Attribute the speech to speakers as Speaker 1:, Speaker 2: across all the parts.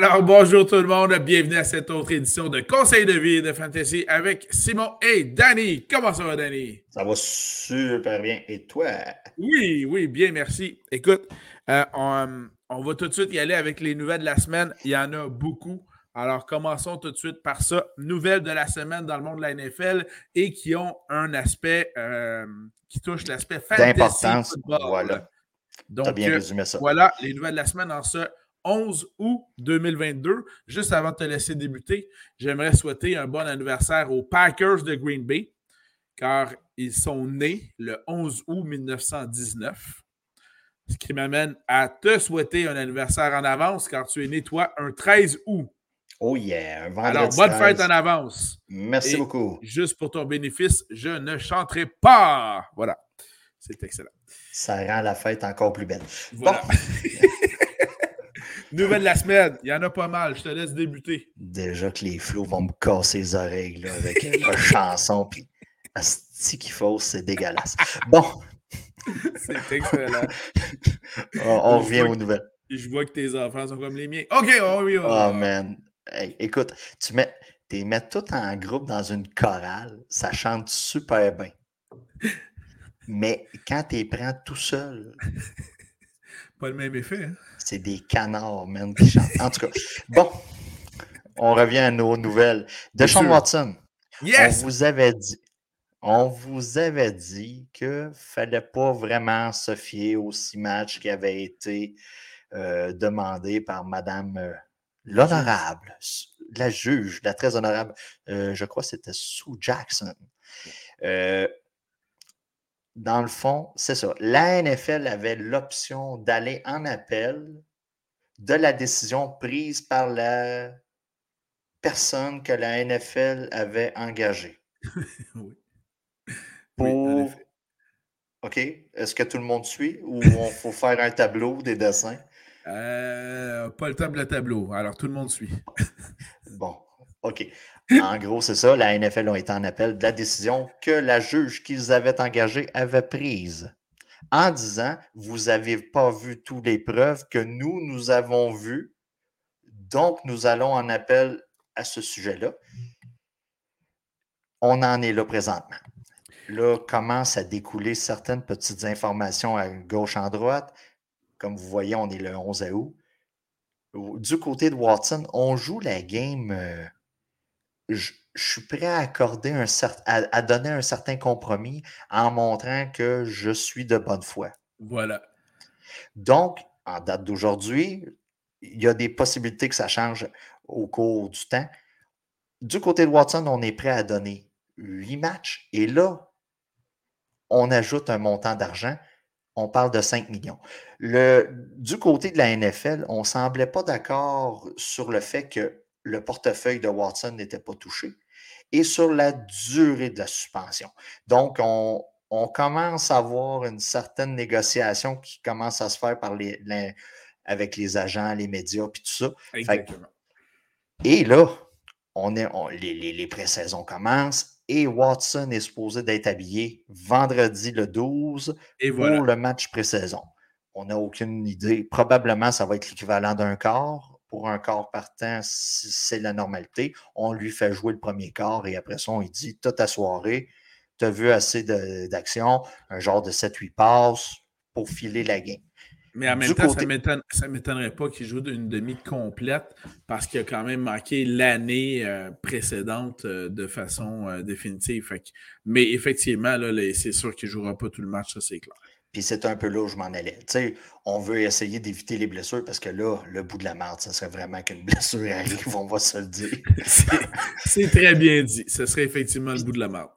Speaker 1: Alors, bonjour tout le monde, bienvenue à cette autre édition de Conseil de vie de Fantasy avec Simon et Danny. Comment ça va, Danny?
Speaker 2: Ça va super bien. Et toi?
Speaker 1: Oui, oui, bien, merci. Écoute, euh, on, on, va tout de suite y aller avec les nouvelles de la semaine. Il y en a beaucoup. Alors, commençons tout de suite par ça. Nouvelles de la semaine dans le monde de la NFL et qui ont un aspect euh, qui touche l'aspect fantasy.
Speaker 2: D'importance. Voilà.
Speaker 1: Donc, bien résumé ça. voilà les nouvelles de la semaine en ce 11 août 2022. Juste avant de te laisser débuter, j'aimerais souhaiter un bon anniversaire aux Packers de Green Bay, car ils sont nés le 11 août 1919. Ce qui m'amène à te souhaiter un anniversaire en avance, car tu es né, toi, un 13 août.
Speaker 2: Oh yeah,
Speaker 1: un vendredi Alors, bonne fête en avance.
Speaker 2: Merci beaucoup.
Speaker 1: Juste pour ton bénéfice, je ne chanterai pas. Voilà. C'est excellent.
Speaker 2: Ça rend la fête encore plus belle. Voilà. Bon.
Speaker 1: Nouvelle de la semaine. Il y en a pas mal. Je te laisse débuter.
Speaker 2: Déjà que les flots vont me casser les oreilles là, avec une chanson. Puis, asti qui fausse, c'est dégueulasse. Bon.
Speaker 1: c'est excellent.
Speaker 2: on, revient aux nouvelles.
Speaker 1: Je vois que tes enfants sont comme les miens. OK, oh oui.
Speaker 2: Oh, man. écoute, tu mets, les mets tout en groupe dans une chorale. Ça chante super bien. Mais quand tu les prends tout seul.
Speaker 1: Pas le même effet, hein?
Speaker 2: C'est des canards, même, qui chantent. En tout cas, bon, on revient à nos nouvelles. De Sean Watson.
Speaker 1: Yes!
Speaker 2: On vous avait dit, on vous avait dit qu'il ne fallait pas vraiment se fier aux six matchs qui avaient été euh, demandés par Madame euh, l'honorable, la juge, la très honorable, euh, je crois que c'était Sue Jackson dans le fond, c'est ça. La NFL avait l'option d'aller en appel de la décision prise par la personne que la NFL avait engagée. oui. Pour... OK. Est-ce que tout le monde suit ou on faut faire un tableau, des dessins?
Speaker 1: Euh, pas le tableau tableau. Alors, tout le monde suit.
Speaker 2: bon. OK. En gros, c'est ça. La NFL a été en appel de la décision que la juge qu'ils avaient engagée avait prise en disant Vous n'avez pas vu toutes les preuves que nous, nous avons vues. Donc, nous allons en appel à ce sujet-là. On en est là présentement. Là, commence à découler certaines petites informations à gauche, en droite. Comme vous voyez, on est le 11 août. Du côté de Watson, on joue la game. Euh, je, suis prêt à accorder un à, donner un certain compromis en montrant que je suis de bonne foi.
Speaker 1: Voilà.
Speaker 2: Donc, en date d'aujourd'hui, il y a des possibilités que ça change au cours du temps. Du côté de Watson, on est prêt à donner huit matchs et là, on ajoute un montant d'argent. On parle de 5 millions. Le, du côté de la NFL, on ne semblait pas d'accord sur le fait que le portefeuille de Watson n'était pas touché et sur la durée de la suspension. Donc, on, commence à voir une certaine négociation qui commence à se faire par les, avec les agents, les médias, puis tout ça. et là, on est, les, les, pré-saisons commencent et Watson est supposé d'être habillé vendredi le 12 pour le match pré-saison. On n'a aucune idée. Probablement, ça va être l'équivalent d'un quart pour un quart partant, c'est la normalité. On lui fait jouer le premier quart et après ça, on lui dit toute ta soirée, tu as vu assez d'action, un genre de 7-8 passes pour filer la game.
Speaker 1: Mais en même temps, ça ne m'étonnerait pas qu'il joue une demi complète parce qu'il a quand même manqué l'année euh, précédente euh, de façon euh, définitive. mais effectivement, c'est sûr qu'il ne jouera pas tout le match, ça c'est clair.
Speaker 2: Puis c'est un peu là où je m'en allais. Tu sais, on veut essayer d'éviter les blessures parce que là, le bout de la marde, ça serait vraiment qu'une blessure arrive, on va se le dire.
Speaker 1: c'est très bien dit. Ce serait effectivement le bout de la marde.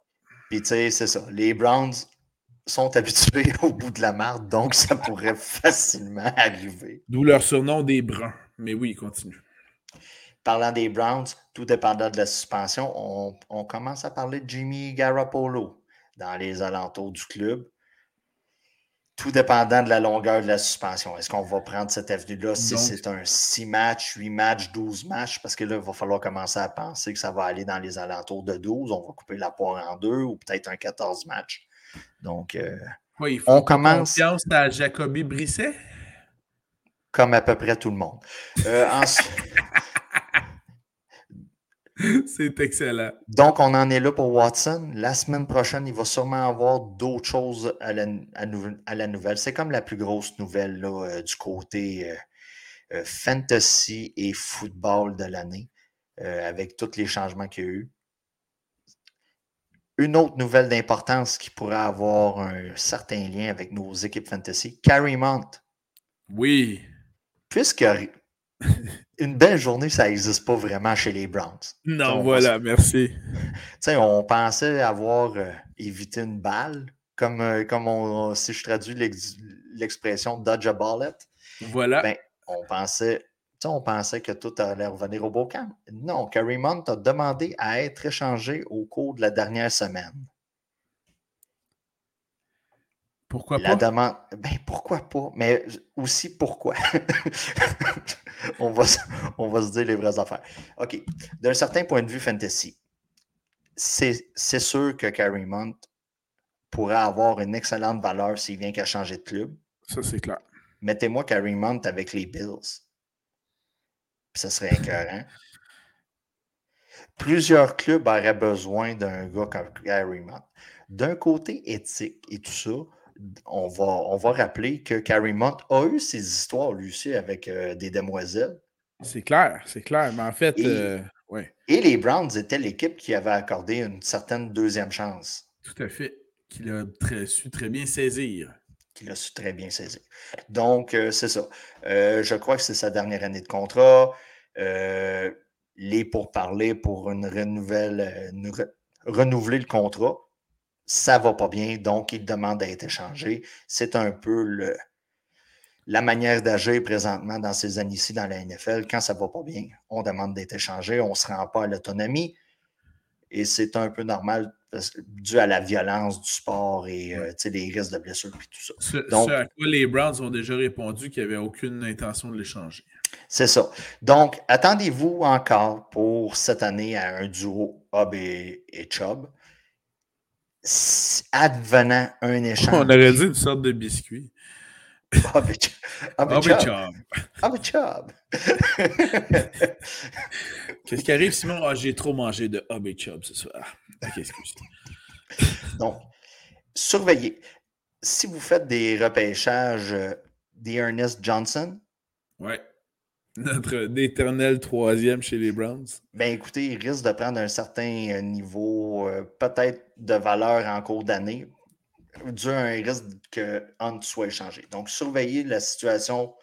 Speaker 2: Puis tu sais, c'est ça. Les Browns sont habitués au bout de la marde, donc ça pourrait facilement arriver.
Speaker 1: D'où leur surnom des Bruns. Mais oui, continue.
Speaker 2: Parlant des Browns, tout dépendant de la suspension, on, on commence à parler de Jimmy Garoppolo dans les alentours du club tout dépendant de la longueur de la suspension. Est-ce qu'on va prendre cette avenue-là si c'est un 6 matchs, 8 matchs, 12 matchs? Parce que là, il va falloir commencer à penser que ça va aller dans les alentours de 12. On va couper la poire en deux ou peut-être un 14 matchs. Donc, euh,
Speaker 1: on commence. confiance à Jacoby Brisset?
Speaker 2: comme à peu près tout le monde. Euh,
Speaker 1: C'est excellent.
Speaker 2: Donc, on en est là pour Watson. La semaine prochaine, il va sûrement avoir d'autres choses à la, nouvelle. C'est comme la plus grosse nouvelle euh, du côté euh, fantasy et football de l'année, avec tous les changements qu'il y a eu. Une autre nouvelle d'importance qui pourrait avoir un certain lien avec nos équipes fantasy, Carrie Mont.
Speaker 1: Oui.
Speaker 2: Puisque une belle journée, ça n'existe pas vraiment chez les Browns.
Speaker 1: Non, voilà, merci.
Speaker 2: on pensait avoir euh, évité une balle, comme, euh, comme on, si je traduis l'expression dodge a bullet.
Speaker 1: Voilà.
Speaker 2: Ben, on pensait on pensait que tout allait revenir au beau camp. Non, Mont a demandé à être échangé au cours de la dernière semaine.
Speaker 1: Pourquoi la
Speaker 2: pas? Demande... Ben, pourquoi pas? Mais aussi pourquoi? on, va, on va se dire les vraies affaires. OK. D'un certain point de vue fantasy, c'est sûr que Carrie Mont pourrait avoir une excellente valeur s'il vient qu'à changer de club.
Speaker 1: Ça, c'est clair.
Speaker 2: Mettez-moi Carrie Mont avec les Bills ça serait incohérent. Plusieurs clubs auraient besoin d'un gars comme Gary Mott. D'un côté éthique et tout ça, on va, on va rappeler que Carrie Mott a eu ses histoires, lui aussi, avec euh, des demoiselles.
Speaker 1: C'est clair, c'est clair. Mais en fait, et, euh,
Speaker 2: et les Browns étaient l'équipe qui avait accordé une certaine deuxième chance.
Speaker 1: Tout à fait. Qu'il a su très bien saisir.
Speaker 2: Qu'il a su très bien saisir. Donc, euh, c'est ça. je crois que c'est sa dernière année de contrat. les pourparlers pour une renouvelle, renouveler le contrat ça va pas bien, donc il demande d'être échangé. C'est un peu le, la manière d'agir présentement dans ces années-ci dans la NFL. Quand ça va pas bien, on demande d'être échangé, on ne se rend pas à l'autonomie. Et c'est un peu normal dû à la violence du sport et euh, les risques de blessures et tout ça.
Speaker 1: Ce, Donc, à quoi les Browns ont déjà répondu qu'il n'y avait aucune intention de l'échanger.
Speaker 2: C'est ça. Donc, attendez-vous encore pour cette année à un duo Hub et, et Chubb advenant un échange.
Speaker 1: On aurait dit une sorte de biscuit.
Speaker 2: Job. Job.
Speaker 1: Qu'est-ce qui arrive, Simon? Ah, j'ai trop mangé de Hobby Job ce soir. Excuse.
Speaker 2: Donc, surveillez. Si vous faites des repêchages euh, d'Ernest Johnson,
Speaker 1: ouais. Notre éternel troisième chez les Browns.
Speaker 2: Ben écoutez, il risque de prendre un certain euh, niveau, euh, peut-être de valeur en cours d'année, dû à un risque que Hunt soit échangé. Donc, surveillez la situation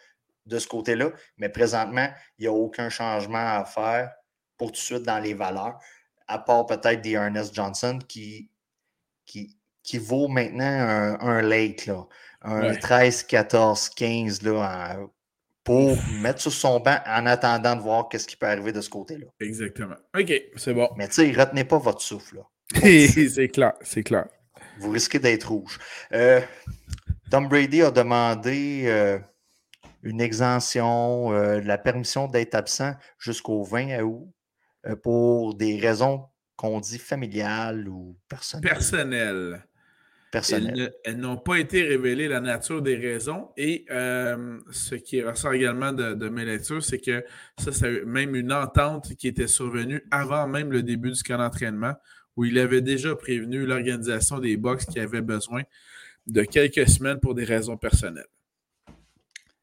Speaker 2: de ce côté-là, mais présentement, il n'y a aucun changement à faire pour tout de suite dans les valeurs, à part peut-être des Ernest Johnson qui, qui, qui vaut maintenant un, un late, là, un 13, 14, 15 là, en, pour mettre sur son banc en attendant de voir qu'est-ce qui peut arriver de ce côté-là.
Speaker 1: Exactement. OK, c'est bon.
Speaker 2: Mais tu sais, retenez pas votre souffle.
Speaker 1: c'est clair, c'est clair.
Speaker 2: Vous risquez d'être rouge. Euh, Tom Brady a demandé euh, une exemption, euh, la permission d'être absent jusqu'au 20 août pour des raisons qu'on dit familiales ou personnelles.
Speaker 1: Personnelles. Elles, n'ont pas été révélées la nature des raisons. Et euh, ce qui ressort également de, mes lectures, c'est que ça, c'est même une entente qui était survenue avant même le début du camp d'entraînement, où il avait déjà prévenu l'organisation des box qui avait besoin de quelques semaines pour des raisons personnelles.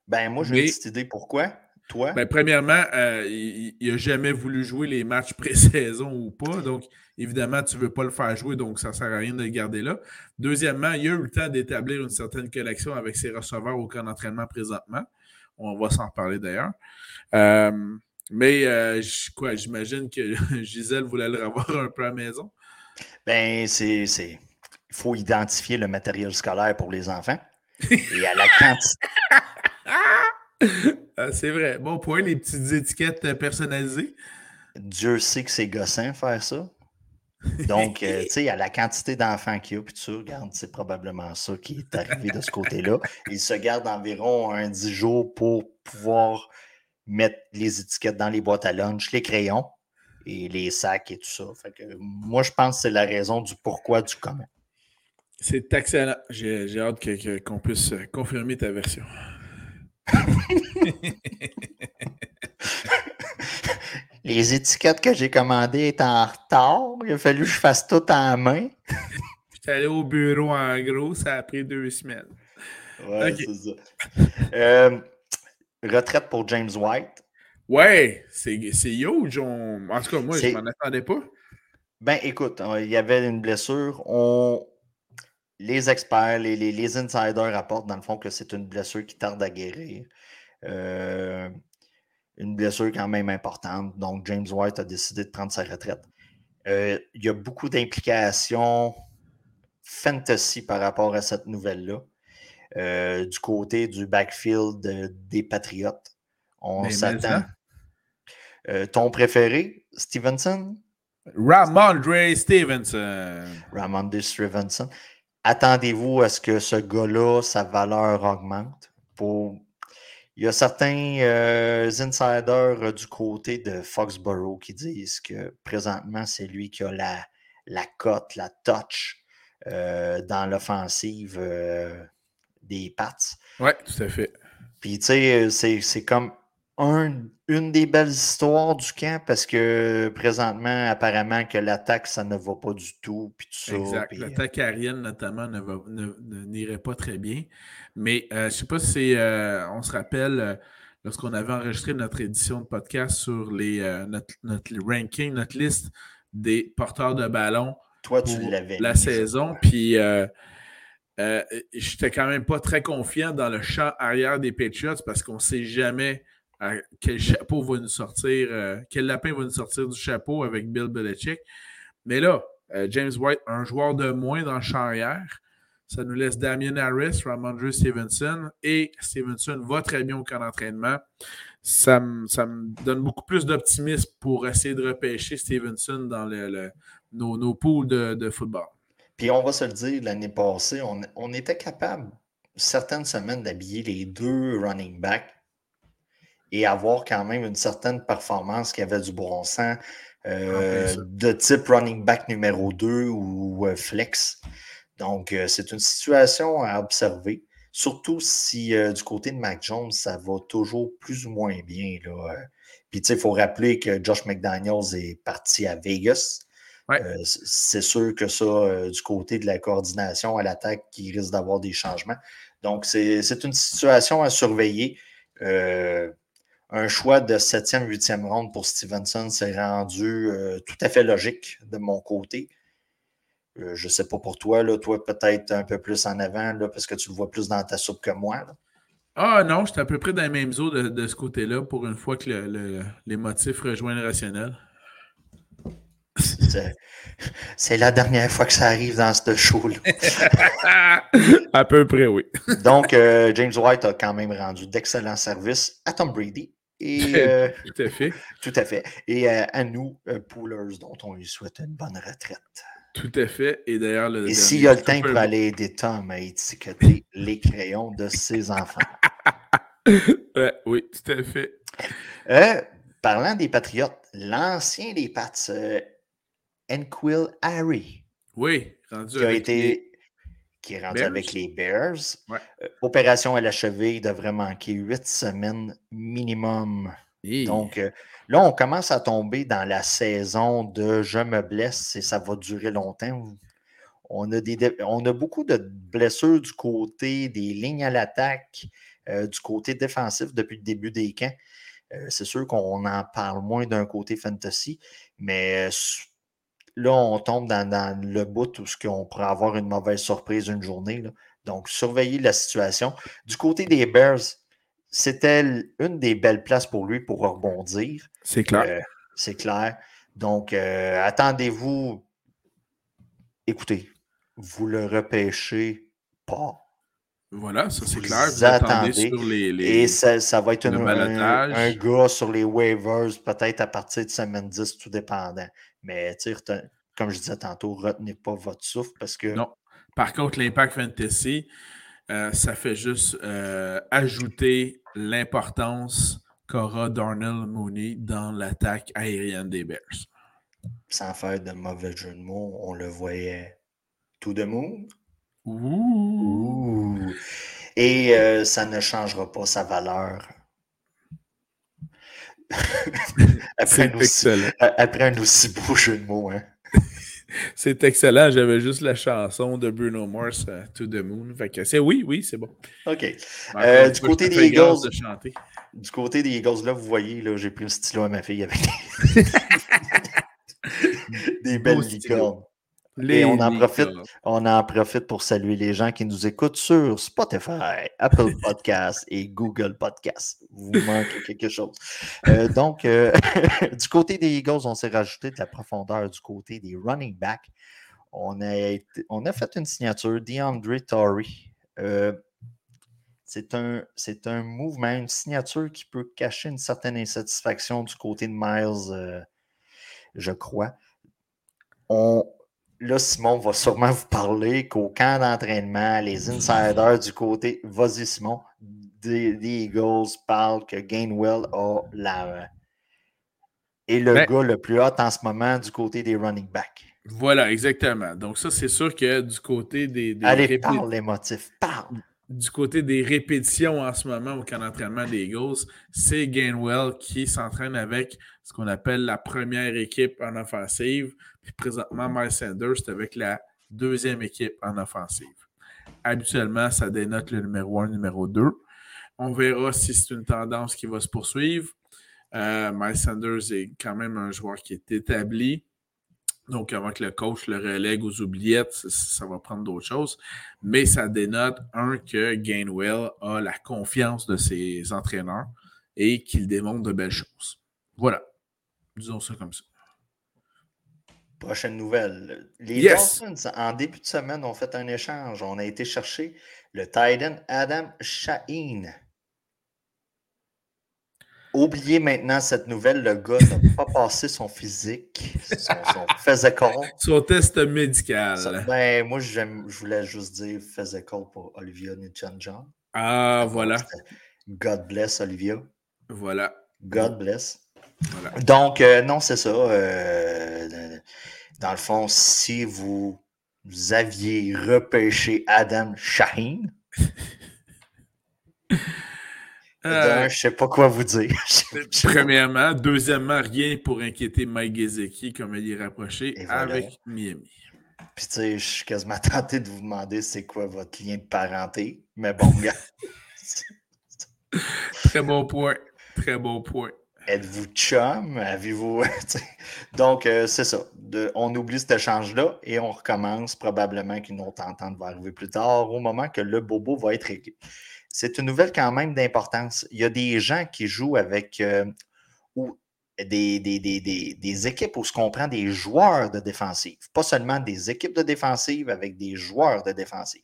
Speaker 2: Ben, moi, j'ai une petite idée pourquoi? Toi?
Speaker 1: Ben, premièrement, euh, il n'a jamais voulu jouer les matchs pré-saison ou pas. Donc, évidemment, tu ne veux pas le faire jouer, donc ça ne sert à rien de le garder là. Deuxièmement, il a eu le temps d'établir une certaine collection avec ses receveurs au camp d'entraînement présentement. On va s'en reparler d'ailleurs. Euh, mais euh, quoi, j'imagine que Gisèle voulait le revoir un peu à la maison.
Speaker 2: Ben, c'est. Il faut identifier le matériel scolaire pour les enfants. Et à la quantité.
Speaker 1: Ah, c'est vrai. Bon point, les petites étiquettes euh, personnalisées.
Speaker 2: Dieu sait que c'est gossant faire ça. Donc, euh, tu sais, à la quantité d'enfants qu'il y a, puis tu regardes, c'est probablement ça qui est arrivé de ce côté-là. Il se garde environ un 10 jours pour pouvoir mettre les étiquettes dans les boîtes à lunch, les crayons et les sacs et tout ça. Fait que, moi, je pense que c'est la raison du pourquoi, du comment.
Speaker 1: C'est excellent. J'ai hâte qu'on puisse confirmer ta version.
Speaker 2: Les étiquettes que j'ai commandées étaient en retard. Il a fallu que je fasse tout en main.
Speaker 1: J'étais allé au bureau en gros, ça a pris deux semaines.
Speaker 2: Ouais, c'est ça. Euh, retraite pour James White.
Speaker 1: Ouais, c'est huge. En tout cas, moi, je m'en attendais pas.
Speaker 2: Ben, écoute, il y avait une blessure. On... Les experts, les, les, insiders rapportent dans le fond que c'est une blessure qui tarde à guérir. Euh, une blessure quand même importante. Donc, James White a décidé de prendre sa retraite. Euh, il y a beaucoup d'implications fantasy par rapport à cette nouvelle-là. Euh, du côté du backfield des Patriotes. On s'attend. Euh, ton préféré, Stevenson?
Speaker 1: Ramondre Stevenson.
Speaker 2: Ramondre Stevenson. Attendez-vous à ce que ce gars-là, sa valeur augmente. Pour... Il y a certains euh, insiders du côté de Foxborough qui disent que présentement, c'est lui qui a la, la cote, la touch dans l'offensive des Pats.
Speaker 1: Oui, tout à fait.
Speaker 2: Puis, tu sais, c'est comme une des belles histoires du camp parce que présentement, apparemment, que l'attaque, ça ne va pas du tout. Puis tout
Speaker 1: exact. L'attaque aérienne, notamment, n'irait pas très bien. Mais euh, je ne sais pas si euh, on se rappelle, euh, lorsqu'on avait enregistré notre édition de podcast sur les, notre, notre, ranking, notre liste des porteurs de ballon.
Speaker 2: Toi, tu l'avais.
Speaker 1: La saison. Puis euh, j'étais quand même pas très confiant dans le champ arrière des Patriots parce qu'on ne sait jamais euh, quel chapeau va nous sortir, euh, quel lapin va nous sortir du chapeau avec Bill Belichick. Mais là, James White, un joueur de moins dans le champ arrière. Ça nous laisse Damien Harris, Ramondre Stevenson et Stevenson va très bien au camp d'entraînement. Ça, me donne beaucoup plus d'optimisme pour essayer de repêcher Stevenson dans nos, pools de football.
Speaker 2: Puis on va se le dire, l'année passée, on, était capable, certaines semaines, d'habiller les deux running backs et avoir quand même une certaine performance qui avait du bon sens, euh, de type running back numéro 2 ou euh, flex. Donc, euh, c'est une situation à observer, surtout si du côté de Mac Jones, ça va toujours plus ou moins bien. Là. Puis, tu sais, il faut rappeler que Josh McDaniels est parti à Vegas. Euh, c'est sûr que ça, euh, du côté de la coordination à l'attaque, qui risque d'avoir des changements. Donc, c'est une situation à surveiller. Euh, un choix de 7e, 8e ronde pour Stevenson s'est rendu tout à fait logique de mon côté. je ne sais pas pour toi, là, toi peut-être un peu plus en avant, là, parce que tu le vois plus dans ta soupe que moi.
Speaker 1: Ah non, j'étais à peu près dans les mêmes eaux de, ce côté-là pour une fois que les motifs rejoignent le rationnel.
Speaker 2: C'est la dernière fois que ça arrive dans ce show-là.
Speaker 1: à peu près, oui.
Speaker 2: Donc, euh, James White a quand même rendu d'excellents services à Tom Brady. Et, euh,
Speaker 1: tout à fait.
Speaker 2: Tout à fait. Et euh, à nous, Poolers, dont on lui souhaite une bonne retraite.
Speaker 1: Tout à fait. Et d'ailleurs,
Speaker 2: Et s'il y a le temps pour aller aider Tom à étiqueter les crayons de ses enfants.
Speaker 1: oui, tout à fait.
Speaker 2: parlant des Patriotes, l'ancien des Pats, Enquill Harry.
Speaker 1: Oui,
Speaker 2: qui a été qui est rendu avec les Bears. Euh, opération à la cheville devrait manquer huit semaines minimum. Donc euh, là, on commence à tomber dans la saison de je me blesse et ça va durer longtemps. On a, des, on a beaucoup de blessures du côté des lignes à l'attaque, euh, du côté défensif depuis le début des camps. c'est sûr qu'on en parle moins d'un côté fantasy, mais là, on tombe dans, le bout où on pourrait avoir une mauvaise surprise une journée. Donc, surveiller la situation. Du côté des Bears, c'était une des belles places pour lui pour rebondir.
Speaker 1: C'est clair.
Speaker 2: Euh, c'est clair. Donc, euh, attendez-vous. Écoutez, vous le repêchez pas.
Speaker 1: Voilà, ça c'est clair.
Speaker 2: Vous attendez. Sur les, et ça, va être un, un, gars sur les waivers, peut-être à partir de semaine 10, tout dépendant. Mais comme je disais tantôt, retenez pas votre souffle parce que.
Speaker 1: Non. Par contre, l'impact fantasy, euh, ça fait juste euh, ajouter l'importance qu'aura Darnell Mooney dans l'attaque aérienne des Bears.
Speaker 2: Sans faire de mauvais jeu de mots, on le voyait tout de monde.
Speaker 1: Ouh.
Speaker 2: Et euh, ça ne changera pas sa valeur après, un aussi, après, un aussi, beau jeu de mots. Hein.
Speaker 1: c'est excellent. J'avais juste la chanson de Bruno Mars, euh, To the Moon. Fait que c'est oui, oui, c'est bon.
Speaker 2: OK. Euh, du côté des Eagles. Du côté des Eagles, là, vous voyez, là, j'ai pris un stylo à ma fille avec des belles licornes on en, profite, on en profite pour saluer les gens qui nous écoutent sur Spotify, Apple Podcasts et Google Podcasts. Vous manquez quelque chose. Euh, donc, euh, du côté des Eagles, on s'est rajouté de la profondeur du côté des running backs. On a, on a fait une signature, DeAndre Torrey. Euh, c'est un, un mouvement, une signature qui peut cacher une certaine insatisfaction du côté de Miles, je crois. On, là, Simon va sûrement vous parler qu'au camp d'entraînement, les insiders du côté, vas-y Simon, des, Eagles parlent que Gainwell a la. Et le ben gars le plus hot en ce moment du côté des running backs.
Speaker 1: Voilà, exactement. Donc, ça, c'est sûr que du côté des.
Speaker 2: Allez, parle les motifs, parle
Speaker 1: du côté des répétitions en ce moment au camp d'entraînement des Eagles, c'est Gainwell qui s'entraîne avec ce qu'on appelle la première équipe en offensive. Présentement, Miles Sanders est avec la deuxième équipe en offensive. Habituellement, ça dénote le numéro 1, numéro 2. On verra si c'est une tendance qui va se poursuivre. Euh, Miles Sanders est quand même un joueur qui est établi. Donc, avant que le coach le relègue aux oubliettes, ça, va prendre d'autres choses. Mais ça dénote, un, que Gainwell a la confiance de ses entraîneurs et qu'il démontre de belles choses. Voilà. Disons ça comme ça.
Speaker 2: Prochaine nouvelle. Les Dolphins, en début de semaine, ont fait un échange. On a été chercher le Titan Adam Shaheen Oubliez maintenant cette nouvelle, le gars n'a pas passé son physique, son, physical.
Speaker 1: Son test médical.
Speaker 2: ben, moi, je voulais juste dire physical pour Olivia Nichan-John.
Speaker 1: Ah, voilà.
Speaker 2: God bless Olivia.
Speaker 1: Voilà.
Speaker 2: God bless. Voilà. Donc, euh, non, c'est ça. Euh, dans le fond, si vous aviez repêché Adam Shaheen, Euh, je ne sais pas quoi vous dire.
Speaker 1: Premièrement. Deuxièmement, rien pour inquiéter Mike Gesicki comme il est rapproché avec Miami.
Speaker 2: Puis tu sais, je suis quasiment tenté de vous demander c'est quoi votre lien de parenté. Mais bon, gars.
Speaker 1: Très bon point. Très bon point.
Speaker 2: Êtes-vous chum? Avez-vous. Donc, euh, c'est ça. on oublie cet échange-là et on recommence. Probablement qu'une autre entente va arriver plus tard au moment que le bobo va être réglé c'est une nouvelle quand même d'importance. Il y a des gens qui jouent avec euh, ou des, des, équipes où se comprend des joueurs de défensive, pas seulement des équipes de défensive avec des joueurs de défensive.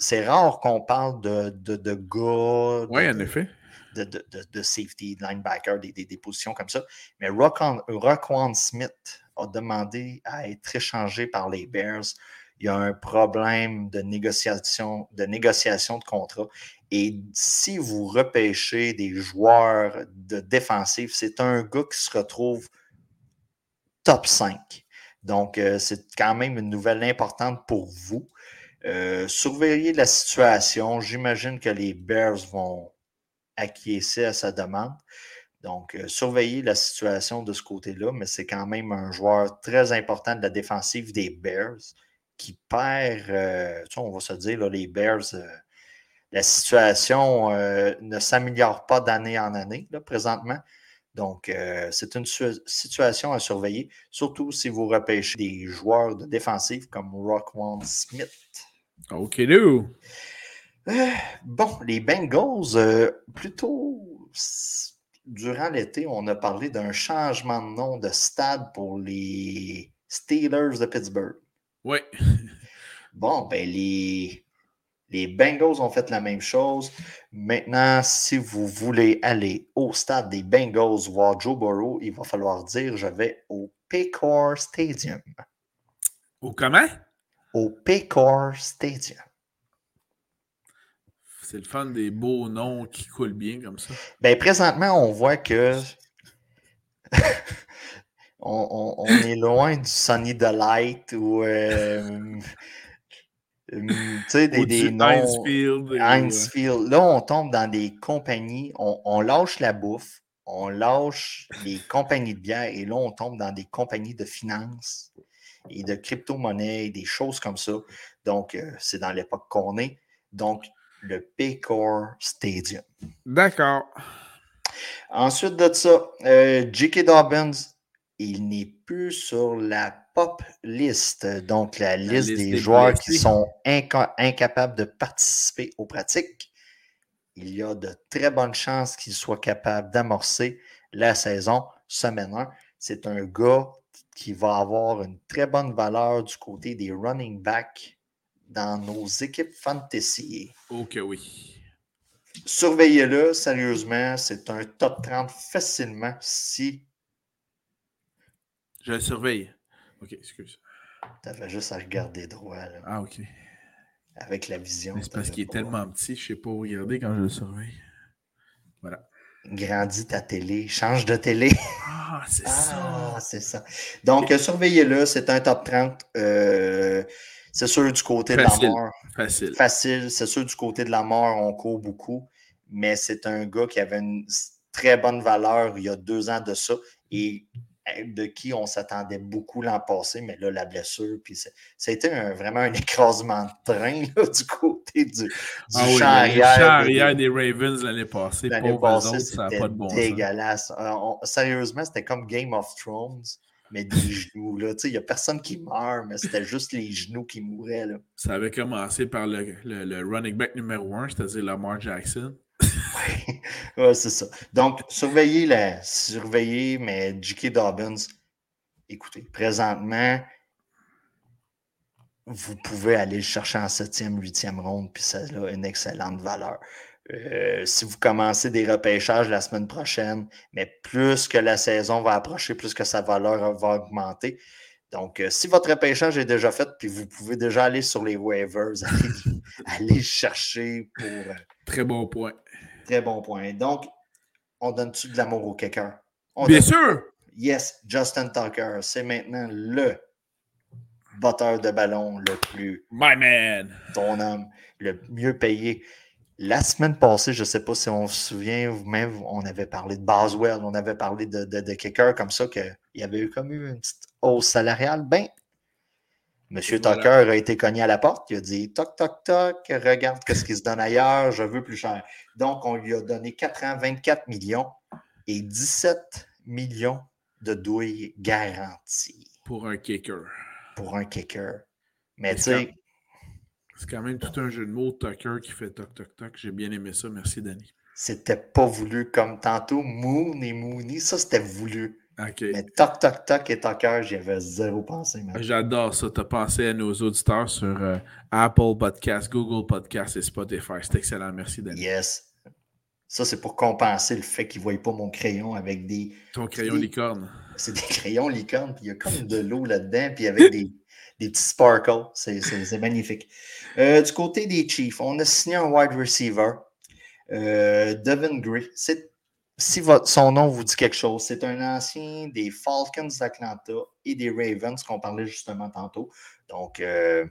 Speaker 2: C'est rare qu'on parle de, de, de gars.
Speaker 1: Oui, en effet.
Speaker 2: De, de, safety, linebacker, des, positions comme ça. Mais Rockwan Smith a demandé à être échangé par les Bears il y a un problème de négociation, de négociation de contrat. Et si vous repêchez des joueurs de défensif, c'est un gars qui se retrouve top 5. Donc, euh, c'est quand même une nouvelle importante pour vous. Euh, surveillez la situation. J'imagine que les Bears vont acquiescer à sa demande. Donc, euh, surveillez la situation de ce côté-là, mais c'est quand même un joueur très important de la défensive des Bears qui perd, euh, on va se dire, les Bears, euh, la situation euh, ne s'améliore pas d'année en année, là, présentement. Donc, c'est une situation à surveiller, surtout si vous repêchez des joueurs de défensive comme Rockwan Smith.
Speaker 1: OK, nous.
Speaker 2: Bon, les Bengals, plutôt durant l'été, on a parlé d'un changement de nom de stade pour les Steelers de Pittsburgh.
Speaker 1: Oui.
Speaker 2: Bon, ben les, les Bengals ont fait la même chose. Maintenant, si vous voulez aller au stade des Bengals voir Joe Burrow, il va falloir dire je vais au Paycor Stadium.
Speaker 1: Au comment?
Speaker 2: Au Paycor Stadium.
Speaker 1: C'est le fun des beaux noms qui coulent bien comme ça.
Speaker 2: Ben, présentement, on voit que on, est loin du Sunny Delight ou euh, euh, tu sais, des, des noms. Heinzfield. Là, on tombe dans des compagnies, on, lâche la bouffe, on lâche les compagnies de bière et là, on tombe dans des compagnies de finances et de crypto-monnaie, des choses comme ça. Donc, euh, c'est dans l'époque qu'on est. Donc, le Paycor Stadium.
Speaker 1: D'accord.
Speaker 2: Ensuite de ça, euh, J.K. Dobbins, il n'est plus sur la pop list, donc la, liste, des, joueurs qui sont incapables de participer aux pratiques. Il y a de très bonnes chances qu'il soit capable d'amorcer la saison semaine 1. C'est un gars qui va avoir une très bonne valeur du côté des running backs dans nos équipes fantasy.
Speaker 1: Ok, oui.
Speaker 2: Surveillez-le, sérieusement, c'est un top 30 facilement si.
Speaker 1: Je le surveille. Ok, excuse.
Speaker 2: Tu avais juste à regarder droit. Là.
Speaker 1: Ah, ok.
Speaker 2: Avec la vision.
Speaker 1: C'est parce qu'il est tellement petit, je ne sais pas où regarder quand je le surveille. Voilà.
Speaker 2: Grandis ta télé, change de télé.
Speaker 1: Ah, c'est ça.
Speaker 2: Ah, c'est ça. Donc, surveillez-le, c'est un top 30. Euh, c'est sûr, du côté de la mort.
Speaker 1: Facile.
Speaker 2: Facile. C'est sûr, du côté de la mort, on court beaucoup. Mais c'est un gars qui avait une très bonne valeur il y a deux ans de ça et de qui on s'attendait beaucoup l'an passé, mais là, la blessure, puis ça a été vraiment un écrasement de train du côté du, du
Speaker 1: ah oui, arrière. des, Ravens l'année passée. L'année passée,
Speaker 2: c'était dégueulasse. Euh, sérieusement, c'était comme Game of Thrones mais des genoux. Là. Il n'y a personne qui meurt, mais c'était juste les genoux qui mouraient. Là.
Speaker 1: Ça avait commencé par le, le, running back numéro un, c'est-à-dire Lamar Jackson.
Speaker 2: oui, ouais, c'est ça. Donc, surveillez, la, surveillez, mais J.K. Dobbins, écoutez, présentement, vous pouvez aller le chercher en septième, huitième ronde, puis ça a une excellente valeur. Euh, si vous commencez des repêchages la semaine prochaine, mais plus que la saison va approcher, plus que sa valeur va augmenter. Donc, euh, si votre repêchage est déjà fait, puis vous pouvez déjà aller sur les waivers, aller, chercher pour. Euh,
Speaker 1: très bon point.
Speaker 2: Très bon point. Donc, on donne-tu de l'amour au kicker?
Speaker 1: Bien sûr!
Speaker 2: Yes, Justin Tucker, c'est maintenant le batteur de ballon le plus.
Speaker 1: My man!
Speaker 2: Ton homme, le mieux payé. La semaine passée, je ne sais pas si on se souvient, vous-même, on avait parlé de Boswell, on avait parlé de, de, kicker comme ça, qu'il y avait eu comme une petite hausse salariale. Ben, M. Tucker a été cogné à la porte. Il a dit Toc, toc, toc, regarde ce qui se donne ailleurs, je veux plus cher. Donc, on lui a donné 4 ans, 24 millions et 17 millions de douilles garanties.
Speaker 1: Pour un kicker.
Speaker 2: Pour un kicker. Mais tu sais,
Speaker 1: c'est quand même tout un jeu de mots, Tucker qui fait toc toc toc. J'ai bien aimé ça. Merci, Danny.
Speaker 2: C'était pas voulu comme tantôt. Moon et Mooney, ça c'était voulu. Mais toc toc toc et Tucker, j'y avais zéro pensé.
Speaker 1: J'adore ça. Tu as pensé à nos auditeurs sur euh, Apple Podcast, Google Podcast et Spotify. C'est excellent. Merci, Danny.
Speaker 2: Yes. Ça, c'est pour compenser le fait qu'ils ne voyaient pas mon crayon avec des.
Speaker 1: Ton crayon licorne.
Speaker 2: C'est des crayons licorne, puis il y a comme de l'eau là-dedans, puis avec des, des petits sparkles. C'est magnifique. Euh, du côté des Chiefs, on a signé un wide receiver, euh, Devin Gray. Si son nom vous dit quelque chose, c'est un ancien des Falcons d'Atlanta et des Ravens qu'on parlait justement tantôt. Donc, euh,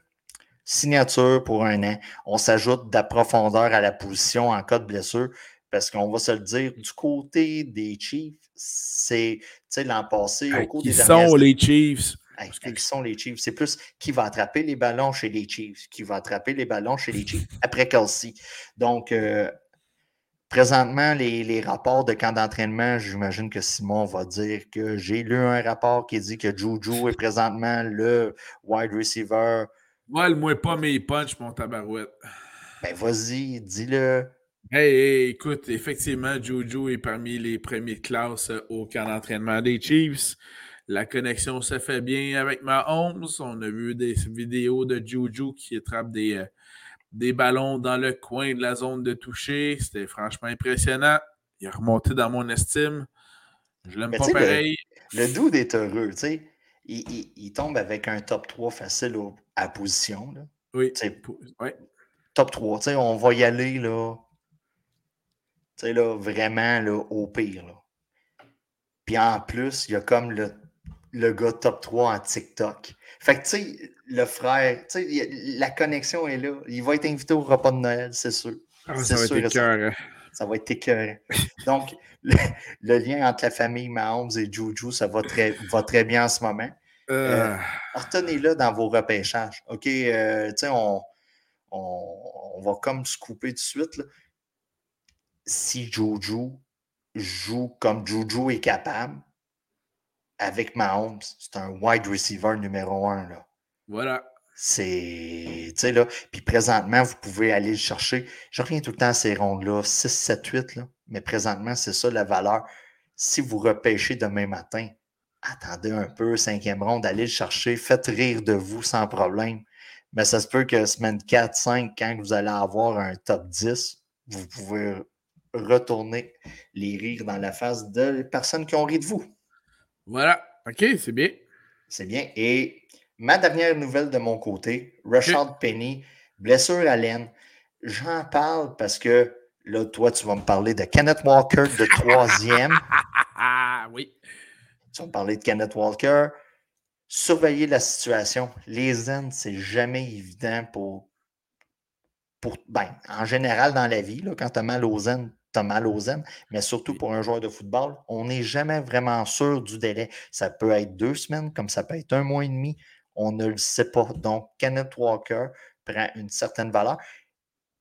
Speaker 2: signature pour un an. On s'ajoute de profondeur à la position en cas de blessure parce qu'on va se le dire, du côté des Chiefs, c'est l'an passé, au cours
Speaker 1: des sont les Chiefs?
Speaker 2: Qui sont les Chiefs. C'est plus qui va attraper les ballons chez les Chiefs, qui va attraper les ballons chez les Chiefs après Kelsey. Donc, euh, présentement, les, rapports de camp d'entraînement, j'imagine que Simon va dire que j'ai lu un rapport qui dit que Juju est présentement le wide receiver.
Speaker 1: Ouais, le moins pas mes punch, mon tabarouette.
Speaker 2: Ben, vas-y, dis-le.
Speaker 1: Hey, écoute, effectivement, Juju est parmi les premiers classes au camp d'entraînement des Chiefs. La connexion se fait bien avec ma Mahomes. On a vu des vidéos de Juju qui attrape des, euh, des ballons dans le coin de la zone de toucher. C'était franchement impressionnant. Il a remonté dans mon estime. Je l'aime pas pareil.
Speaker 2: Le, doux est heureux, tu sais. Il, tombe avec un top 3 facile à position.
Speaker 1: Oui.
Speaker 2: Top 3. Tu sais, on va y aller là. Tu sais, là, vraiment là, au pire. Là. Puis en plus, il y a comme le le gars top 3 en TikTok. Fait que, tu sais, le frère, tu sais, la connexion est là. Il va être invité au repas de Noël, c'est sûr.
Speaker 1: Ah, ça va être cœur. Hein.
Speaker 2: Ça va être écœurant. Donc, le, lien entre la famille Mahomes et Juju, ça va très, va très bien en ce moment. Euh... euh retenez-le dans vos repêchages. OK, euh, tu sais, on, on, va comme se couper tout de suite. Si Juju joue comme Juju est capable, avec Mahomes, c'est un wide receiver numéro un. Là.
Speaker 1: Voilà.
Speaker 2: C'est. Tu sais, là. Puis présentement, vous pouvez aller le chercher. Je reviens tout le temps à ces rondes-là, 6, 7, 8, là. Mais présentement, c'est ça la valeur. Si vous repêchez demain matin, attendez un peu, cinquième ronde, allez le chercher, faites rire de vous sans problème. Mais ça se peut que semaine 4, 5, quand vous allez avoir un top 10, vous pouvez retourner les rires dans la face de personnes qui ont ri de vous.
Speaker 1: Voilà. OK, c'est bien.
Speaker 2: C'est bien. Et ma dernière nouvelle de mon côté, Rashad Penny, blessure à l'aine. J'en parle parce que là, toi, tu vas me parler de Kenneth Walker de troisième.
Speaker 1: Ah oui.
Speaker 2: Tu vas me parler de Kenneth Walker. Surveiller la situation. Les ends, c'est jamais évident pour. pour ben, en général, dans la vie, là, quand tu as mal aux ends, mal aux ailes, mais surtout pour un joueur de football, on n'est jamais vraiment sûr du délai. Ça peut être deux semaines, comme ça peut être un mois et demi. On ne le sait pas. Donc, Kenneth Walker prend une certaine valeur.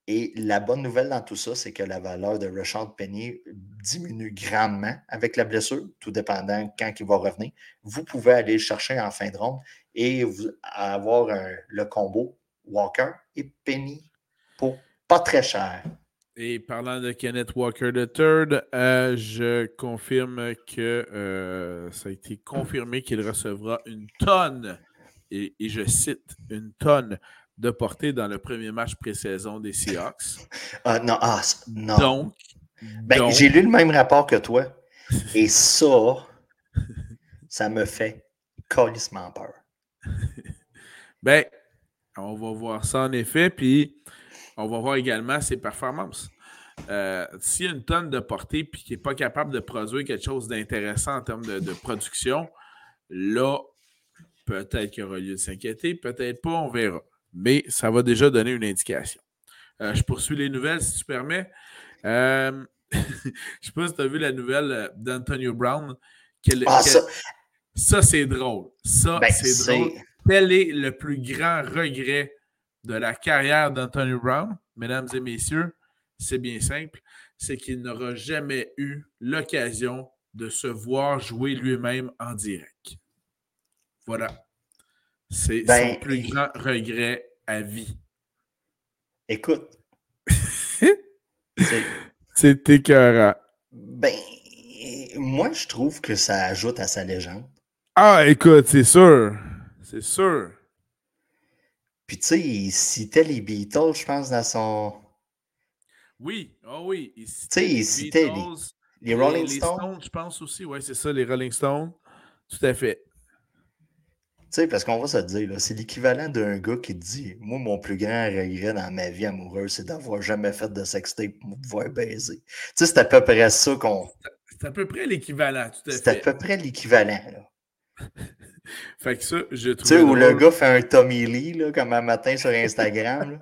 Speaker 2: Et la bonne nouvelle dans tout ça, c'est que la valeur de Richard Penny diminue grandement avec la blessure, tout dépendant quand il va revenir. Vous pouvez aller le chercher en fin de ronde et vous, avoir le combo Walker et Penny pour pas très cher.
Speaker 1: Et parlant de Kenneth Walker III, euh, je confirme que euh, ça a été confirmé qu'il recevra une tonne, et, je cite, une tonne de portée dans le premier match pré-saison des Seahawks.
Speaker 2: Ah non, ah, non. Donc, ben, j'ai lu le même rapport que toi. Et ça, ça me fait colissement peur.
Speaker 1: ben, on va voir ça en effet. Puis, on va voir également ses performances. Euh, s'il y a une tonne de portée et qu'il n'est pas capable de produire quelque chose d'intéressant en termes de, production, là, peut-être qu'il y aura lieu de s'inquiéter, peut-être pas, on verra. Mais ça va déjà donner une indication. Euh, je poursuis les nouvelles, si tu permets. Euh, je ne sais pas si tu as vu la nouvelle d'Antonio Brown.
Speaker 2: Ah,
Speaker 1: ça, c'est drôle. Ça, ben, c'est drôle. Quel est le plus grand regret de la carrière d'Antonio Brown, mesdames et messieurs? C'est bien simple. C'est qu'il n'aura jamais eu l'occasion de se voir jouer lui-même en direct. Voilà. C'est son ben, plus grand regret à vie.
Speaker 2: Écoute.
Speaker 1: c'est écœurant.
Speaker 2: Ben, moi, je trouve que ça ajoute à sa légende.
Speaker 1: Ah, écoute, c'est sûr. C'est sûr.
Speaker 2: Puis, tu sais, il citait les Beatles, je pense, dans son.
Speaker 1: Oui, oh oui. Tu
Speaker 2: sais, il citait les, les, Rolling Stones.
Speaker 1: Je pense aussi, oui, c'est ça, les Rolling Stones. Tout à fait.
Speaker 2: Tu sais, parce qu'on va se dire, c'est l'équivalent d'un gars qui dit Moi, mon plus grand regret dans ma vie amoureuse, c'est d'avoir jamais fait de sextape pour pouvoir baiser. Tu sais, c'est à peu près ça qu'on.
Speaker 1: C'est à peu près l'équivalent,
Speaker 2: tout à fait. C'est à peu près l'équivalent, là.
Speaker 1: Fait que ça, je trouve.
Speaker 2: Tu sais, où le gars fait un Tommy Lee, là, comme un matin sur Instagram.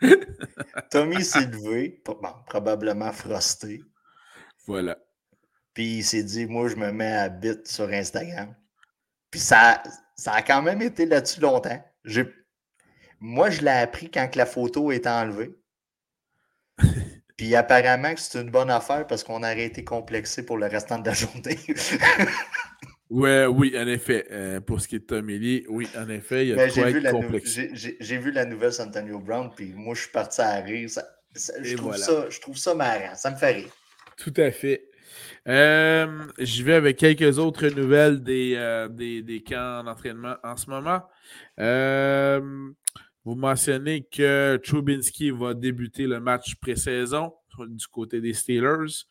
Speaker 2: Tommy s'est levé, probablement frosté.
Speaker 1: Voilà.
Speaker 2: Puis il s'est dit, moi, je me mets à bit sur Instagram. Puis ça, ça a quand même été là-dessus longtemps. Moi, je l'ai appris quand la photo est enlevée. Puis apparemment que c'est une bonne affaire parce qu'on aurait été complexé pour le restant de la journée.
Speaker 1: Ouais, oui, en effet. Euh, pour ce qui est de Tommy Lee, oui, en effet, il y a ben,
Speaker 2: quoi être complexe. J'ai vu la nouvelle Santonio Brown, puis moi, je suis parti à rire. je, trouve ça, je trouve ça marrant. Ça me fait rire.
Speaker 1: Tout à fait. Euh, je vais avec quelques autres nouvelles des, euh, des, des, camps d'entraînement en ce moment. vous mentionnez que Trubinski va débuter le match pré-saison du côté des Steelers.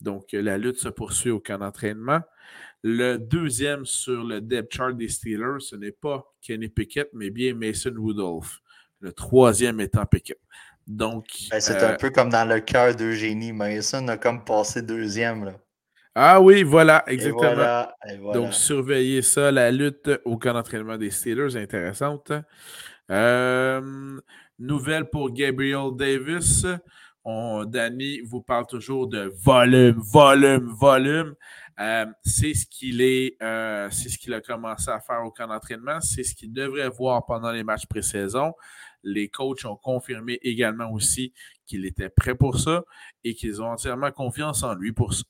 Speaker 1: Donc, la lutte se poursuit au camp d'entraînement. Le deuxième sur le depth chart des Steelers, ce n'est pas Kenny Pickett, mais bien Mason Rudolph. Le troisième étant Pickett. Donc.
Speaker 2: Ben, c'est un euh, peu comme dans le cœur d'Eugénie. Mason a comme passé deuxième. Là.
Speaker 1: Ah oui, voilà, exactement. Donc, surveillez ça, la lutte au camp d'entraînement des Steelers, intéressante. Euh, nouvelle pour Gabriel Davis. On, Danny vous parle toujours de volume, volume, volume. Euh, c'est ce qu'il est, euh, c'est ce qu'il a commencé à faire au camp d'entraînement, c'est ce qu'il devrait voir pendant les matchs pré-saison. Les coachs ont confirmé également aussi qu'il était prêt pour ça et qu'ils ont entièrement confiance en lui pour ça.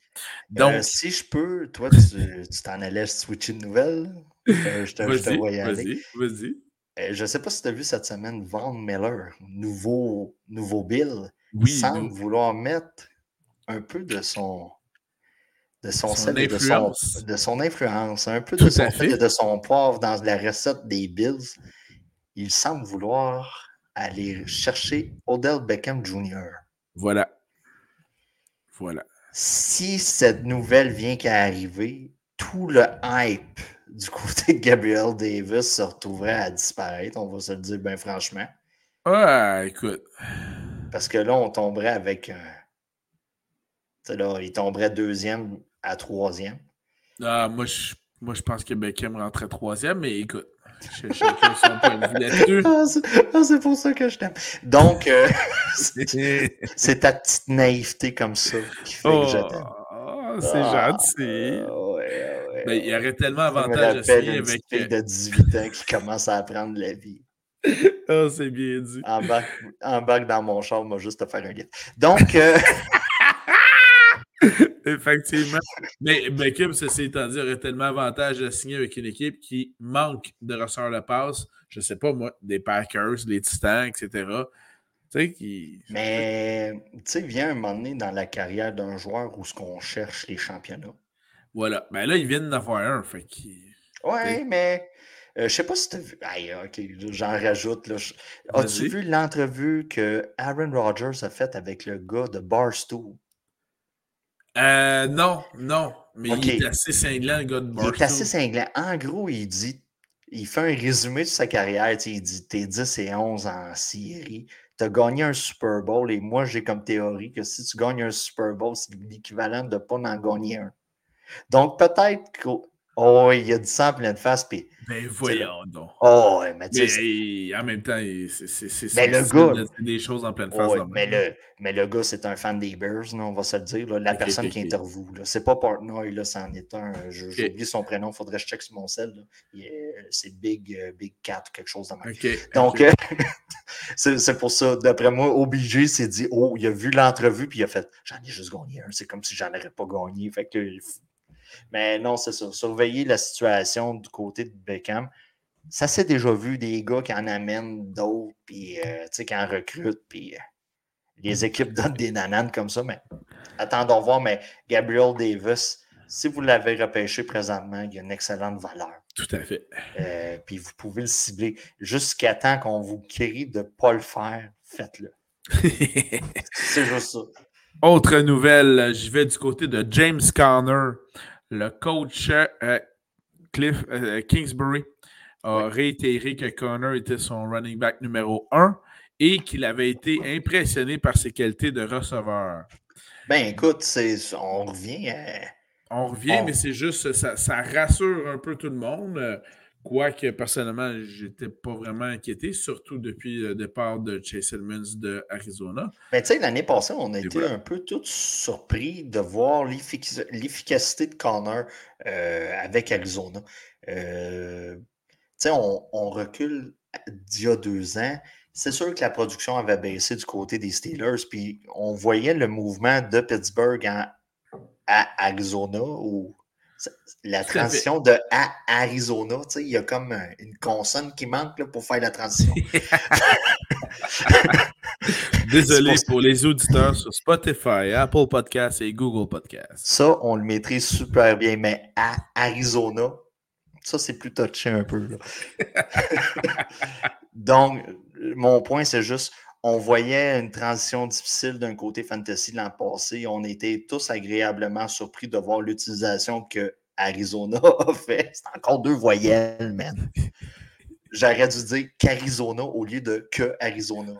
Speaker 2: Donc, euh, si je peux, toi, tu t'en allais switcher de nouvelle. je te,
Speaker 1: vas-y, Vas-y, vas-y.
Speaker 2: je ne sais pas si tu as vu cette semaine Von Miller, nouveau, nouveau Bill, oui, semble vouloir mettre un peu de son de son, influence. De, son, influence, un peu de son, de son poivre dans la recette des Bills. Il semble vouloir aller chercher Odell Beckham Jr.
Speaker 1: Voilà. Voilà.
Speaker 2: Si cette nouvelle vient qu'à arriver, tout le hype du côté de Gabriel Davis se retrouverait à disparaître, on va se le dire bien franchement.
Speaker 1: Ouais, écoute.
Speaker 2: Parce que là, on tomberait avec un. Là, il tomberait deuxième à troisième.
Speaker 1: Ah, moi, je, moi, je pense que Beckham rentrait troisième, mais écoute, chacun son point de vue là-dessus.
Speaker 2: Ah, ah, c'est pour ça que je t'aime. Donc, euh, c'est ta petite naïveté comme ça qui fait que je t'aime.
Speaker 1: Oh, c'est ah, gentil. Ouais, ouais, ben, il y aurait tellement avantage à essayer avec.
Speaker 2: Une fille de 18 ans qui commence à apprendre la vie.
Speaker 1: Oh, c'est bien dit.
Speaker 2: Embarque, dans mon char, moi, juste te faire un livre. Donc. Euh...
Speaker 1: Effectivement. Mais Beckham, ceci étant dit, aurait tellement avantage de signer avec une équipe qui manque de receveurs de passe. Je ne sais pas, moi, des Packers, les Titans, etc. Tu sais, qui...
Speaker 2: Mais, tu sais, vient un moment donné dans la carrière d'un joueur où ce qu'on cherche les championnats.
Speaker 1: Voilà. Ben là, ils viennent d'avoir un. Fait
Speaker 2: Ouais, mais. Euh, je sais pas si tu as vu. ok, j'en rajoute. As-tu vu l'entrevue que Aaron Rodgers a faite avec le gars de Barstool?
Speaker 1: Euh, non, non. Mais il est assez cinglant, le gars de Barstool.
Speaker 2: Il est assez cinglant. En gros, il dit, il fait un résumé de sa carrière. Il dit T'es 10 et 11 en série. Tu as gagné un Super Bowl et moi, j'ai comme théorie que si tu gagnes un Super Bowl, c'est l'équivalent de ne pas en gagner un. Donc, peut-être que Oh, il y a du sang plein de face. Puis,
Speaker 1: ben voyons donc.
Speaker 2: Oh, mais
Speaker 1: tu sais. En même temps, c'est
Speaker 2: mais le gars,
Speaker 1: des choses en pleine face.
Speaker 2: Oh, mais, le, mais le gars, c'est un fan des Bears, on va se le dire. la personne qui interviewe. C'est pas Portnoy, là, c'en est un. J'ai oublié son prénom, il faudrait que je check sur mon sel. C'est Big, euh, Big Cat quelque chose de même. Donc, euh, c'est pour ça. D'après moi, OBJ s'est dit Oh, il a vu l'entrevue, puis il a fait J'en ai juste gagné un. C'est comme si j'en aurais pas gagné. Fait que mais non, c'est ça. Surveiller la situation du côté de Beckham. Ça s'est déjà vu des gars qui en amènent d'autres, puis euh, qui en recrutent, puis euh, les équipes donnent des nananes comme ça. Mais attendons voir. Mais Gabriel Davis, si vous l'avez repêché présentement, il a une excellente valeur.
Speaker 1: Tout à fait.
Speaker 2: Euh, puis vous pouvez le cibler. Jusqu'à temps qu'on vous crie de ne pas le faire, faites-le. c'est juste ça.
Speaker 1: Autre nouvelle, je vais du côté de James Conner le coach euh, Cliff euh, Kingsbury a réitéré que Connor était son running back numéro un et qu'il avait été impressionné par ses qualités de receveur.
Speaker 2: Ben écoute, on revient
Speaker 1: On revient, mais c'est juste, ça, ça, rassure un peu tout le monde. Quoique, personnellement, je n'étais pas vraiment inquiété, surtout depuis le départ de Chase Edmonds de Arizona.
Speaker 2: Mais tu sais, l'année passée, on a été un peu tous surpris de voir l'efficacité de Connor euh, avec Arizona. Euh, tu sais, on, recule d'il y a deux ans. C'est sûr que la production avait baissé du côté des Steelers, puis on voyait le mouvement de Pittsburgh à Arizona, où la transition de à Arizona, tu sais, il y a comme une consonne qui manque là, pour faire la transition.
Speaker 1: Désolé pour... les auditeurs sur Spotify, Apple Podcasts et Google Podcasts.
Speaker 2: Ça, on le maîtrise super bien, mais à Arizona, ça, c'est plus touché un peu. Donc, mon point, c'est juste, on voyait une transition difficile d'un côté fantasy l'an passé. On était tous agréablement surpris de voir l'utilisation que Arizona a fait. C'est encore deux voyelles, man. J'aurais dû dire qu'Arizona au lieu de que Arizona.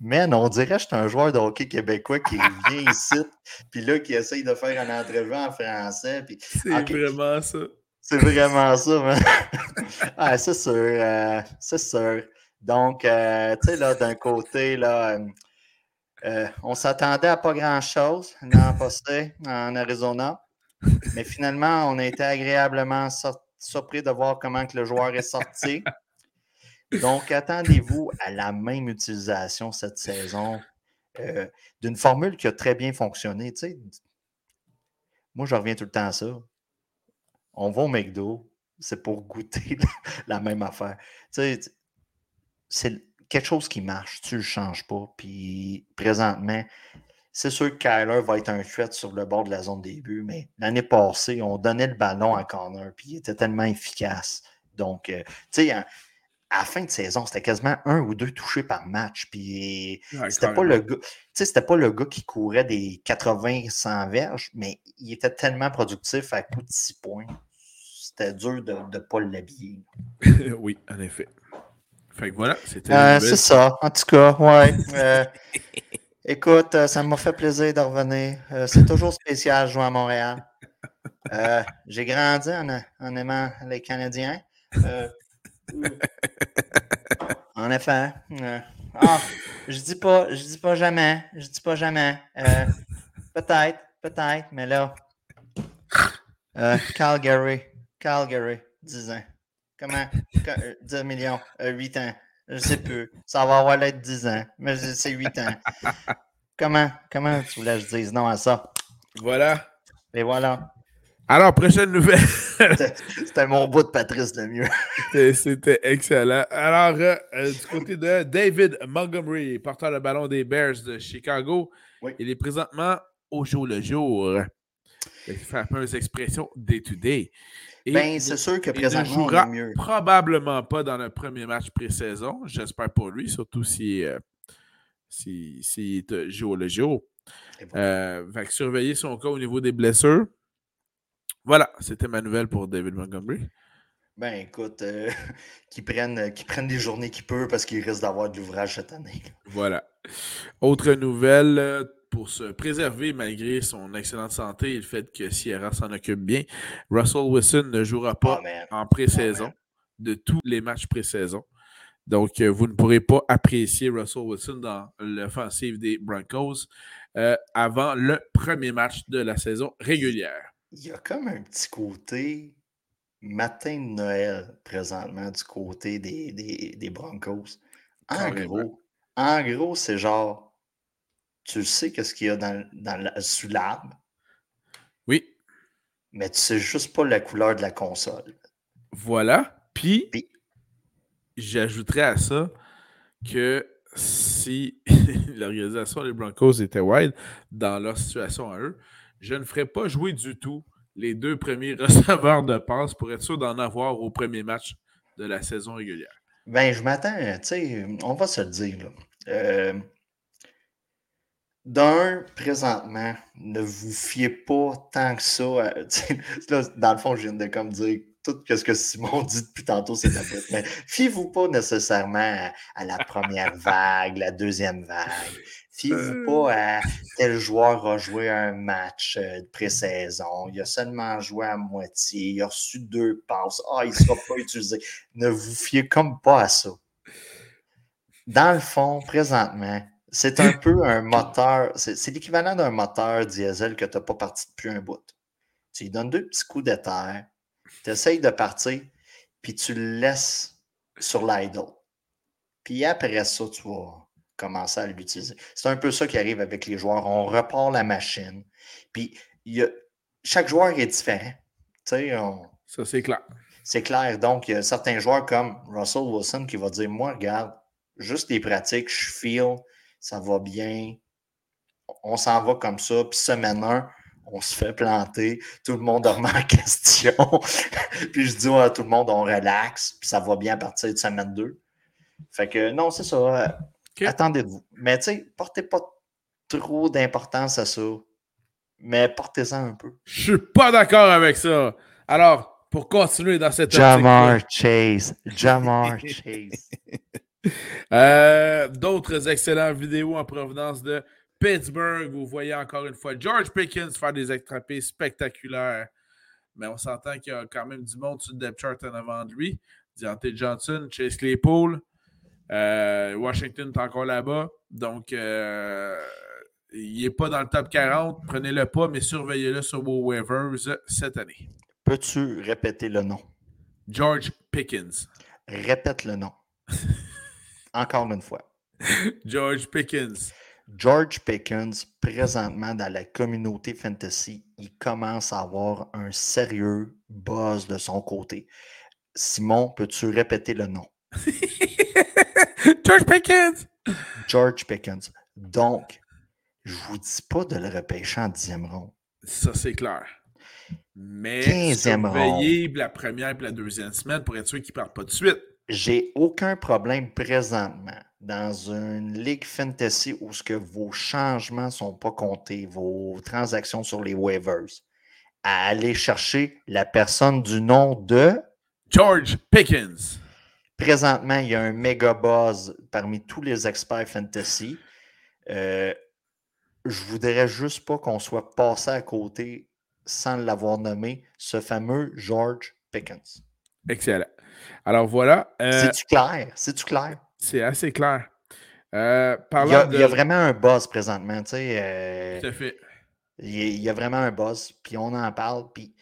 Speaker 2: Man, on dirait que je suis un joueur de hockey québécois qui vient ici, puis là, qui essaye de faire un entrevue en français.
Speaker 1: C'est vraiment ça.
Speaker 2: C'est vraiment ça, man. ah, c'est sûr. Euh, c'est sûr. Donc, euh, tu sais, là, d'un côté, là, euh, Euh, on s'attendait à pas grand-chose l'an passé en Arizona. Mais finalement, on a été agréablement surpris de voir comment le joueur est sorti. Donc, attendez-vous à la même utilisation cette saison d'une formule qui a très bien fonctionné. moi, je reviens tout le temps à ça. On va au McDo, c'est pour goûter la même affaire. C'est quelque chose qui marche, tu ne le changes pas. Puis présentement, c'est sûr que Kyler va être un threat sur le bord de la zone début, mais l'année passée, on donnait le ballon à corner, puis il était tellement efficace. Donc, euh, tu sais, à la fin de saison, c'était quasiment un ou deux touchés par match. Puis c'était pas le gars. C'était pas le gars qui courait des 80-100 verges, mais il était tellement productif à coup de 6 points. C'était dur de ne pas l'habiller.
Speaker 1: oui, en effet. Fait que voilà, c'était.
Speaker 2: Euh, c'est ça, en tout cas, ouais. Euh, Écoute, euh, ça m'a fait plaisir de revenir. Euh, c'est toujours spécial jouer à Montréal. J'ai grandi en, aimant les Canadiens. en effet. Ah, je dis pas, je dis pas jamais. Je dis pas jamais. peut-être, peut-être, mais là. Calgary. Calgary, 10 ans. Comment? 10 millions, 8 ans? Je sais plus. Ça va avoir l'air 10 ans, mais c'est 8 ans. comment, comment tu voulais que je dise non à ça?
Speaker 1: Voilà.
Speaker 2: Et voilà.
Speaker 1: Alors, prochaine nouvelle.
Speaker 2: C'était mon bout de Patrice le
Speaker 1: mieux. C'était excellent. Alors, euh, euh, du côté de David Montgomery, porteur de ballon des Bears de Chicago, il est présentement au jour le jour. Il fait un peu expressions day-to-day.
Speaker 2: Ben, c'est sûr que présentement, il ne
Speaker 1: jouera probablement pas dans le premier match pré-saison. J'espère pour lui, surtout si, euh, si, si joue le. Euh, va surveiller son cas au niveau des blessures. Voilà, c'était ma nouvelle pour David Montgomery.
Speaker 2: Ben écoute, euh, qu'il prenne, prenne des journées qu'il peut parce qu'il risque d'avoir de l'ouvrage cette année.
Speaker 1: Voilà. Autre nouvelle, euh, pour se préserver malgré son excellente santé et le fait que Sierra s'en occupe bien, Russell Wilson ne jouera pas en pré-saison de tous les matchs pré-saison. Donc, euh, vous ne pourrez pas apprécier Russell Wilson dans l'offensive des Broncos euh, avant le premier match de la saison régulière.
Speaker 2: Il y a comme un petit côté matin de Noël présentement du côté des, des, Broncos. En gros, en gros, c'est genre tu sais qu'est-ce qu'il y a dans, dans sous l'arbre?
Speaker 1: Oui.
Speaker 2: Mais tu sais juste pas la couleur de la console.
Speaker 1: Voilà. Puis, j'ajouterais à ça que si l'organisation des Broncos était wide dans leur situation à eux, je ne ferais pas jouer du tout les deux premiers receveurs de passe pour être sûr d'en avoir au premier match de la saison régulière.
Speaker 2: Ben, je m'attends, tu sais, on va se le dire. Là. Euh, d'un, présentement, ne vous fiez pas tant que ça. dans le fond, je viens de comme dire tout ce que Simon dit depuis tantôt, c'est la Mais fiez-vous pas nécessairement à, la première vague, la deuxième vague. Fiez-vous pas euh. à tel joueur a joué un match euh, de pré-saison. Il a seulement joué à moitié. Il a reçu deux passes. Ah, il ne sera pas utilisé. Ne vous fiez comme pas à ça. Dans le fond, présentement, c'est un peu un moteur, c'est l'équivalent d'un moteur diesel que tu n'as pas parti depuis un bout. Tu lui donnes deux petits coups de terre, tu essayes de partir, puis tu le laisses sur l'idle. Puis après ça, tu vas commencer à l'utiliser. C'est un peu ça qui arrive avec les joueurs. On repart la machine. Puis y a, chaque joueur est différent.
Speaker 1: Ça, c'est clair.
Speaker 2: C'est clair. Donc, il y a certains joueurs comme Russell Wilson qui va dire Moi, regarde, juste les pratiques, je feel ça va bien, on s'en va comme ça, puis semaine 1, on se fait planter, tout le monde remet en question, puis je dis à tout le monde, on relaxe, puis ça va bien à partir de semaine 2. Fait que non, c'est ça. Euh, attendez-vous. Mais tu sais, portez pas trop d'importance à ça, mais portez-en un peu.
Speaker 1: Je suis pas d'accord avec ça. Alors, pour continuer dans cette
Speaker 2: Jamar Chase. Jamar Chase.
Speaker 1: Euh, d'autres excellentes vidéos en provenance de Pittsburgh. Vous voyez encore une fois George Pickens faire des extrapés spectaculaires. Mais on s'entend qu'il y a quand même du monde sur le depth chart en avant de lui. Deontay Johnson, Chase Claypool. Washington est encore là-bas. Donc, il n'est pas dans le top 40. Prenez-le pas, mais surveillez-le sur vos waivers cette année.
Speaker 2: Peux-tu répéter le nom?
Speaker 1: George Pickens.
Speaker 2: Répète le nom. Encore une fois.
Speaker 1: George Pickens.
Speaker 2: George Pickens, présentement dans la communauté fantasy, il commence à avoir un sérieux buzz de son côté. Simon, peux-tu répéter le nom?
Speaker 1: George Pickens!
Speaker 2: George Pickens. Donc, je vous dis pas de le repêcher en dixième ronde.
Speaker 1: Ça, c'est clair. Mais surveillez la première et la deuxième semaine pour être sûr qu'il ne part pas de suite.
Speaker 2: J'ai aucun problème présentement dans une ligue fantasy où ce que vos changements ne sont pas comptés, vos transactions sur les waivers, à aller chercher la personne du nom de
Speaker 1: George Pickens.
Speaker 2: Présentement, il y a un méga buzz parmi tous les experts fantasy. Euh, je voudrais juste pas qu'on soit passé à côté sans l'avoir nommé, ce fameux George Pickens.
Speaker 1: Excellent. Alors voilà.
Speaker 2: Euh, C'est-tu clair? C'est-tu clair?
Speaker 1: C'est assez clair. Euh,
Speaker 2: il, y a, vraiment un buzz présentement. Tu sais,
Speaker 1: euh, Tout à fait.
Speaker 2: Il y, a, vraiment un buzz, puis on en parle. Puis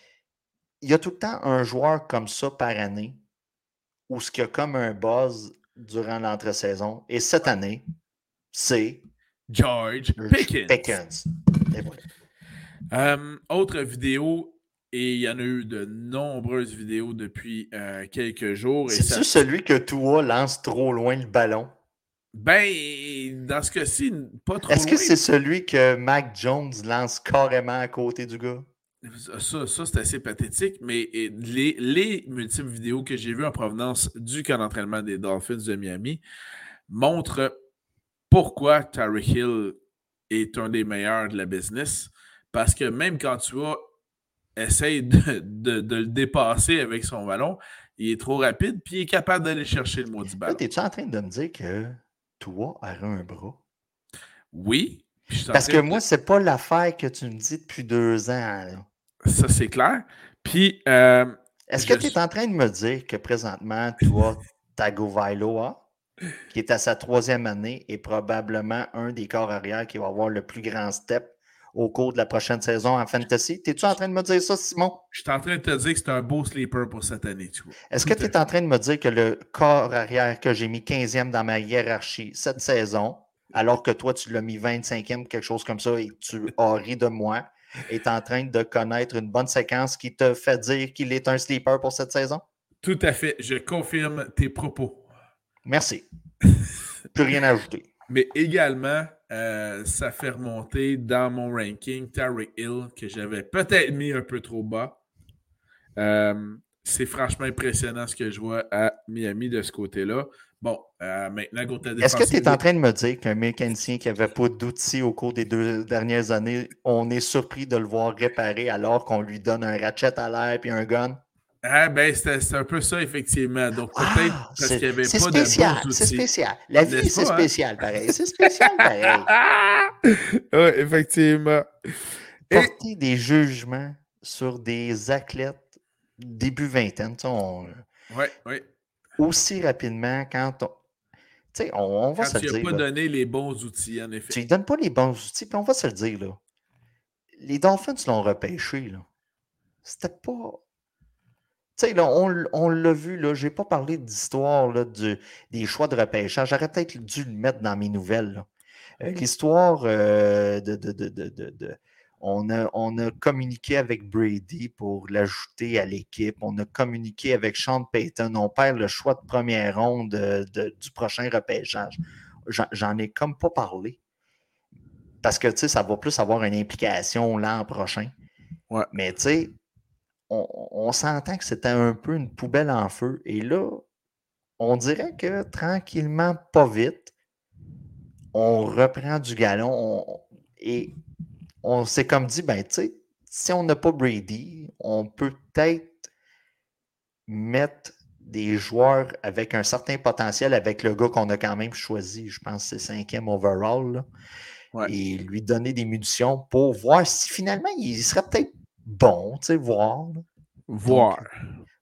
Speaker 2: il y a tout le temps un joueur comme ça par année où ce qu'il y a comme un buzz durant l'entre-saison. Et cette année, c'est
Speaker 1: George Pickens. Euh, autre vidéo, et il y en a eu de nombreuses vidéos depuis euh, quelques jours.
Speaker 2: C'est-tu celui que toi lance trop loin le ballon?
Speaker 1: Ben, dans ce cas-ci, pas trop
Speaker 2: Est-ce que c'est celui que Mac Jones lance carrément à côté du gars?
Speaker 1: Ça, ça c'est assez pathétique, mais les, les multiples vidéos que j'ai vues en provenance du camp d'entraînement des Dolphins de Miami montrent pourquoi Tyreek Hill est un des meilleurs de la business. Parce que même quand tu vas essayer de, le dépasser avec son ballon, il est trop rapide, puis il est capable d'aller chercher le maudit ballon.
Speaker 2: Es-tu en train de me dire que toi, a un bras?
Speaker 1: Oui.
Speaker 2: Parce que moi, c'est pas l'affaire que tu me dis depuis deux ans.
Speaker 1: Ça, c'est clair. Puis. Euh,
Speaker 2: Est-ce que tu es en train de me dire que présentement, toi, Tagovailoa, qui est à sa troisième année, est probablement un des corps arrière qui va avoir le plus grand step au cours de la prochaine saison en fantasy. Es-tu en train de me dire ça, Simon?
Speaker 1: Je suis en train de te dire que c'est un beau sleeper pour cette année.
Speaker 2: Est-ce que tu es en train de me dire que le corps arrière que j'ai mis 15e dans ma hiérarchie cette saison, alors que toi, tu l'as mis 25e, quelque chose comme ça, et tu as ri de moi, est en train de connaître une bonne séquence qui te fait dire qu'il est un sleeper pour cette saison?
Speaker 1: Tout à fait. Je confirme tes propos.
Speaker 2: Merci. Plus rien à ajouter.
Speaker 1: Mais également, euh, ça fait remonter dans mon ranking Terry Hill, que j'avais peut-être mis un peu trop bas. Euh, c'est franchement impressionnant ce que je vois à Miami de ce côté-là. Bon, euh, maintenant,
Speaker 2: Est-ce que tu es en train de me dire qu'un mécanicien qui n'avait pas d'outils au cours des deux dernières années, on est surpris de le voir réparer alors qu'on lui donne un ratchet à l'air et un gun?
Speaker 1: Ah, ben, c'est un peu ça, effectivement. Donc, peut-être ah, parce qu'il n'y avait pas
Speaker 2: spécial, de C'est spécial. La vie, c'est hein? spécial, pareil. C'est spécial, pareil.
Speaker 1: oui, effectivement.
Speaker 2: Porter des jugements sur des athlètes début vingtaine, on...
Speaker 1: Oui, oui.
Speaker 2: Aussi rapidement, quand on... Tu sais, on, va se le dire. Tu
Speaker 1: n'as pas donné les bons outils, en effet.
Speaker 2: Tu ne donnes pas les bons outils, puis on va se le dire, là. Les Dolphins l'ont repêché, là. C'était pas sais, on, l'a vu, là, je n'ai pas parlé d'histoire des choix de repêchage. J'aurais peut-être dû le mettre dans mes nouvelles. Euh, l'histoire euh, de, de, on, a, on a communiqué avec Brady pour l'ajouter à l'équipe. On a communiqué avec Sean Payton. On perd le choix de première ronde du prochain repêchage. J'en ai comme pas parlé. Parce que ça va plus avoir une implication l'an prochain.
Speaker 1: Ouais.
Speaker 2: Mais tu sais, on, s'entend que c'était un peu une poubelle en feu. Et là, on dirait que tranquillement, pas vite, on reprend du galon et on s'est comme dit, ben, tu sais, si on n'a pas Brady, on peut peut-être mettre des joueurs avec un certain potentiel avec le gars qu'on a quand même choisi, je pense que c'est cinquième overall, et lui donner des munitions pour voir si finalement il serait peut-être bon, tu sais, voir.
Speaker 1: Voir.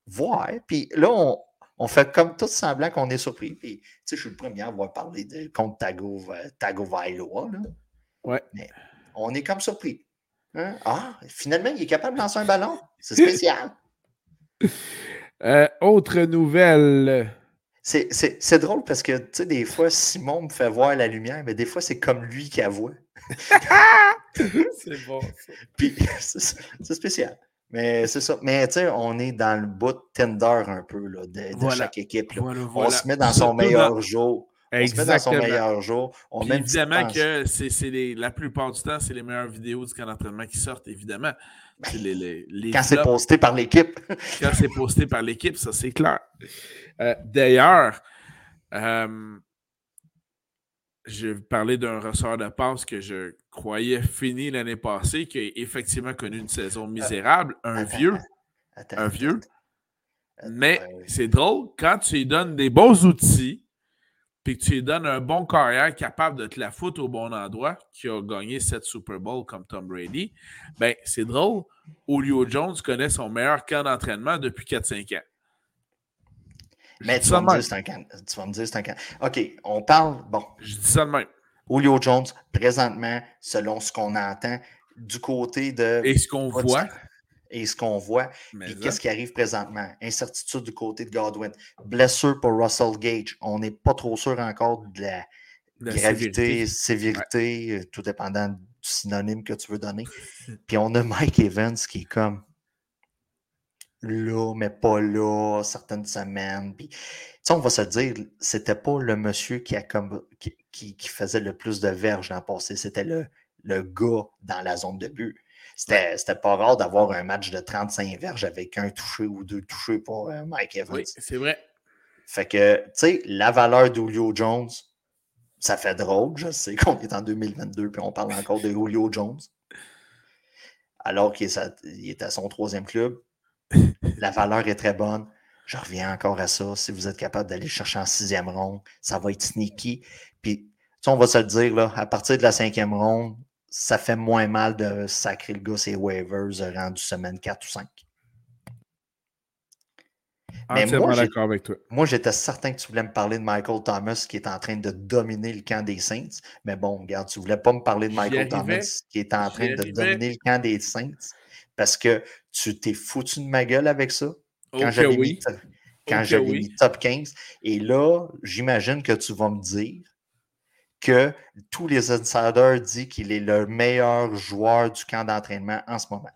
Speaker 2: voir. Puis là, On fait comme tout semblant qu'on est surpris. Puis, je suis le premier à avoir parlé de, contre Tago, Tago Vailoa.
Speaker 1: Ouais.
Speaker 2: Mais on est comme surpris. Hein? Ah, finalement, il est capable de lancer un ballon. C'est spécial.
Speaker 1: Euh, autre nouvelle.
Speaker 2: C'est drôle parce que, tu sais, des fois, Simon me fait voir la lumière, mais des fois, c'est comme lui qui la voit.
Speaker 1: c'est bon.
Speaker 2: Puis, c'est spécial. Mais c'est ça. Mais tu sais, on est dans le bout de tender un peu là, de, chaque équipe. On se met dans son meilleur jour. On se met dans son meilleur jour. On
Speaker 1: évidemment que c'est la plupart du temps, c'est les meilleures vidéos du camp d'entraînement qui sortent, évidemment.
Speaker 2: Ben, quand c'est posté par l'équipe.
Speaker 1: quand c'est posté par l'équipe, ça c'est clair. Euh, d'ailleurs, euh, je parler d'un ressort de passe que je croyais fini l'année passée, qui a effectivement connu une saison euh, misérable. Un vieux. un vieux. Mais c'est drôle, quand tu lui donnes des bons outils, puis que tu lui donnes un bon carrière capable de te la foutre au bon endroit, qui a gagné cette Super Bowl comme Tom Brady, ben c'est drôle. Julio Jones connaît son meilleur camp d'entraînement depuis 4-5 ans.
Speaker 2: Mais tu vas, me dire, c'est un tu vas me dire c'est un can. OK, on parle. Bon.
Speaker 1: Je dis ça de même.
Speaker 2: Julio Jones, présentement, selon ce qu'on entend, du côté de.
Speaker 1: Et ce qu'on voit.
Speaker 2: Et ce qu'on voit. Et qu'est-ce qui arrive présentement? Incertitude du côté de Godwin. Blessure pour Russell Gage. On n'est pas trop sûr encore de la, gravité, sévérité, euh, tout dépendant du synonyme que tu veux donner. Puis on a Mike Evans qui est comme là, mais pas là, certaines semaines. Puis, on va se dire, c'était pas le monsieur qui, a comme, qui, faisait le plus de verges l'an passé, c'était le, le gars dans la zone de but. C'était pas rare d'avoir un match de 35 verges avec un touché ou deux touchés pour euh, Mike Evans.
Speaker 1: Oui, c'est vrai.
Speaker 2: Fait que, tu sais, la valeur d'Julio Jones, ça fait drôle. Je sais qu'on est en 2022 puis on parle encore de Julio Jones. Alors qu'il est à son troisième club la valeur est très bonne. Je reviens encore à ça. Si vous êtes capable d'aller chercher en sixième ronde, ça va être sneaky. Puis, on va se le dire, là, à partir de la cinquième ronde, ça fait moins mal de sacrer le gars ses waivers euh, rendu semaine 4 ou 5.
Speaker 1: Mais moi, d'accord avec toi.
Speaker 2: Moi, j'étais certain que tu voulais me parler de Michael Thomas qui est en train de dominer le camp des Saints. Mais bon, regarde, tu ne voulais pas me parler de Michael Thomas qui est en train de dominer le camp des Saints parce que tu t'es foutu de ma gueule avec ça quand j'avais mis, top 15. Et là, j'imagine que tu vas me dire que tous les insiders disent qu'il est le meilleur joueur du camp d'entraînement en ce moment.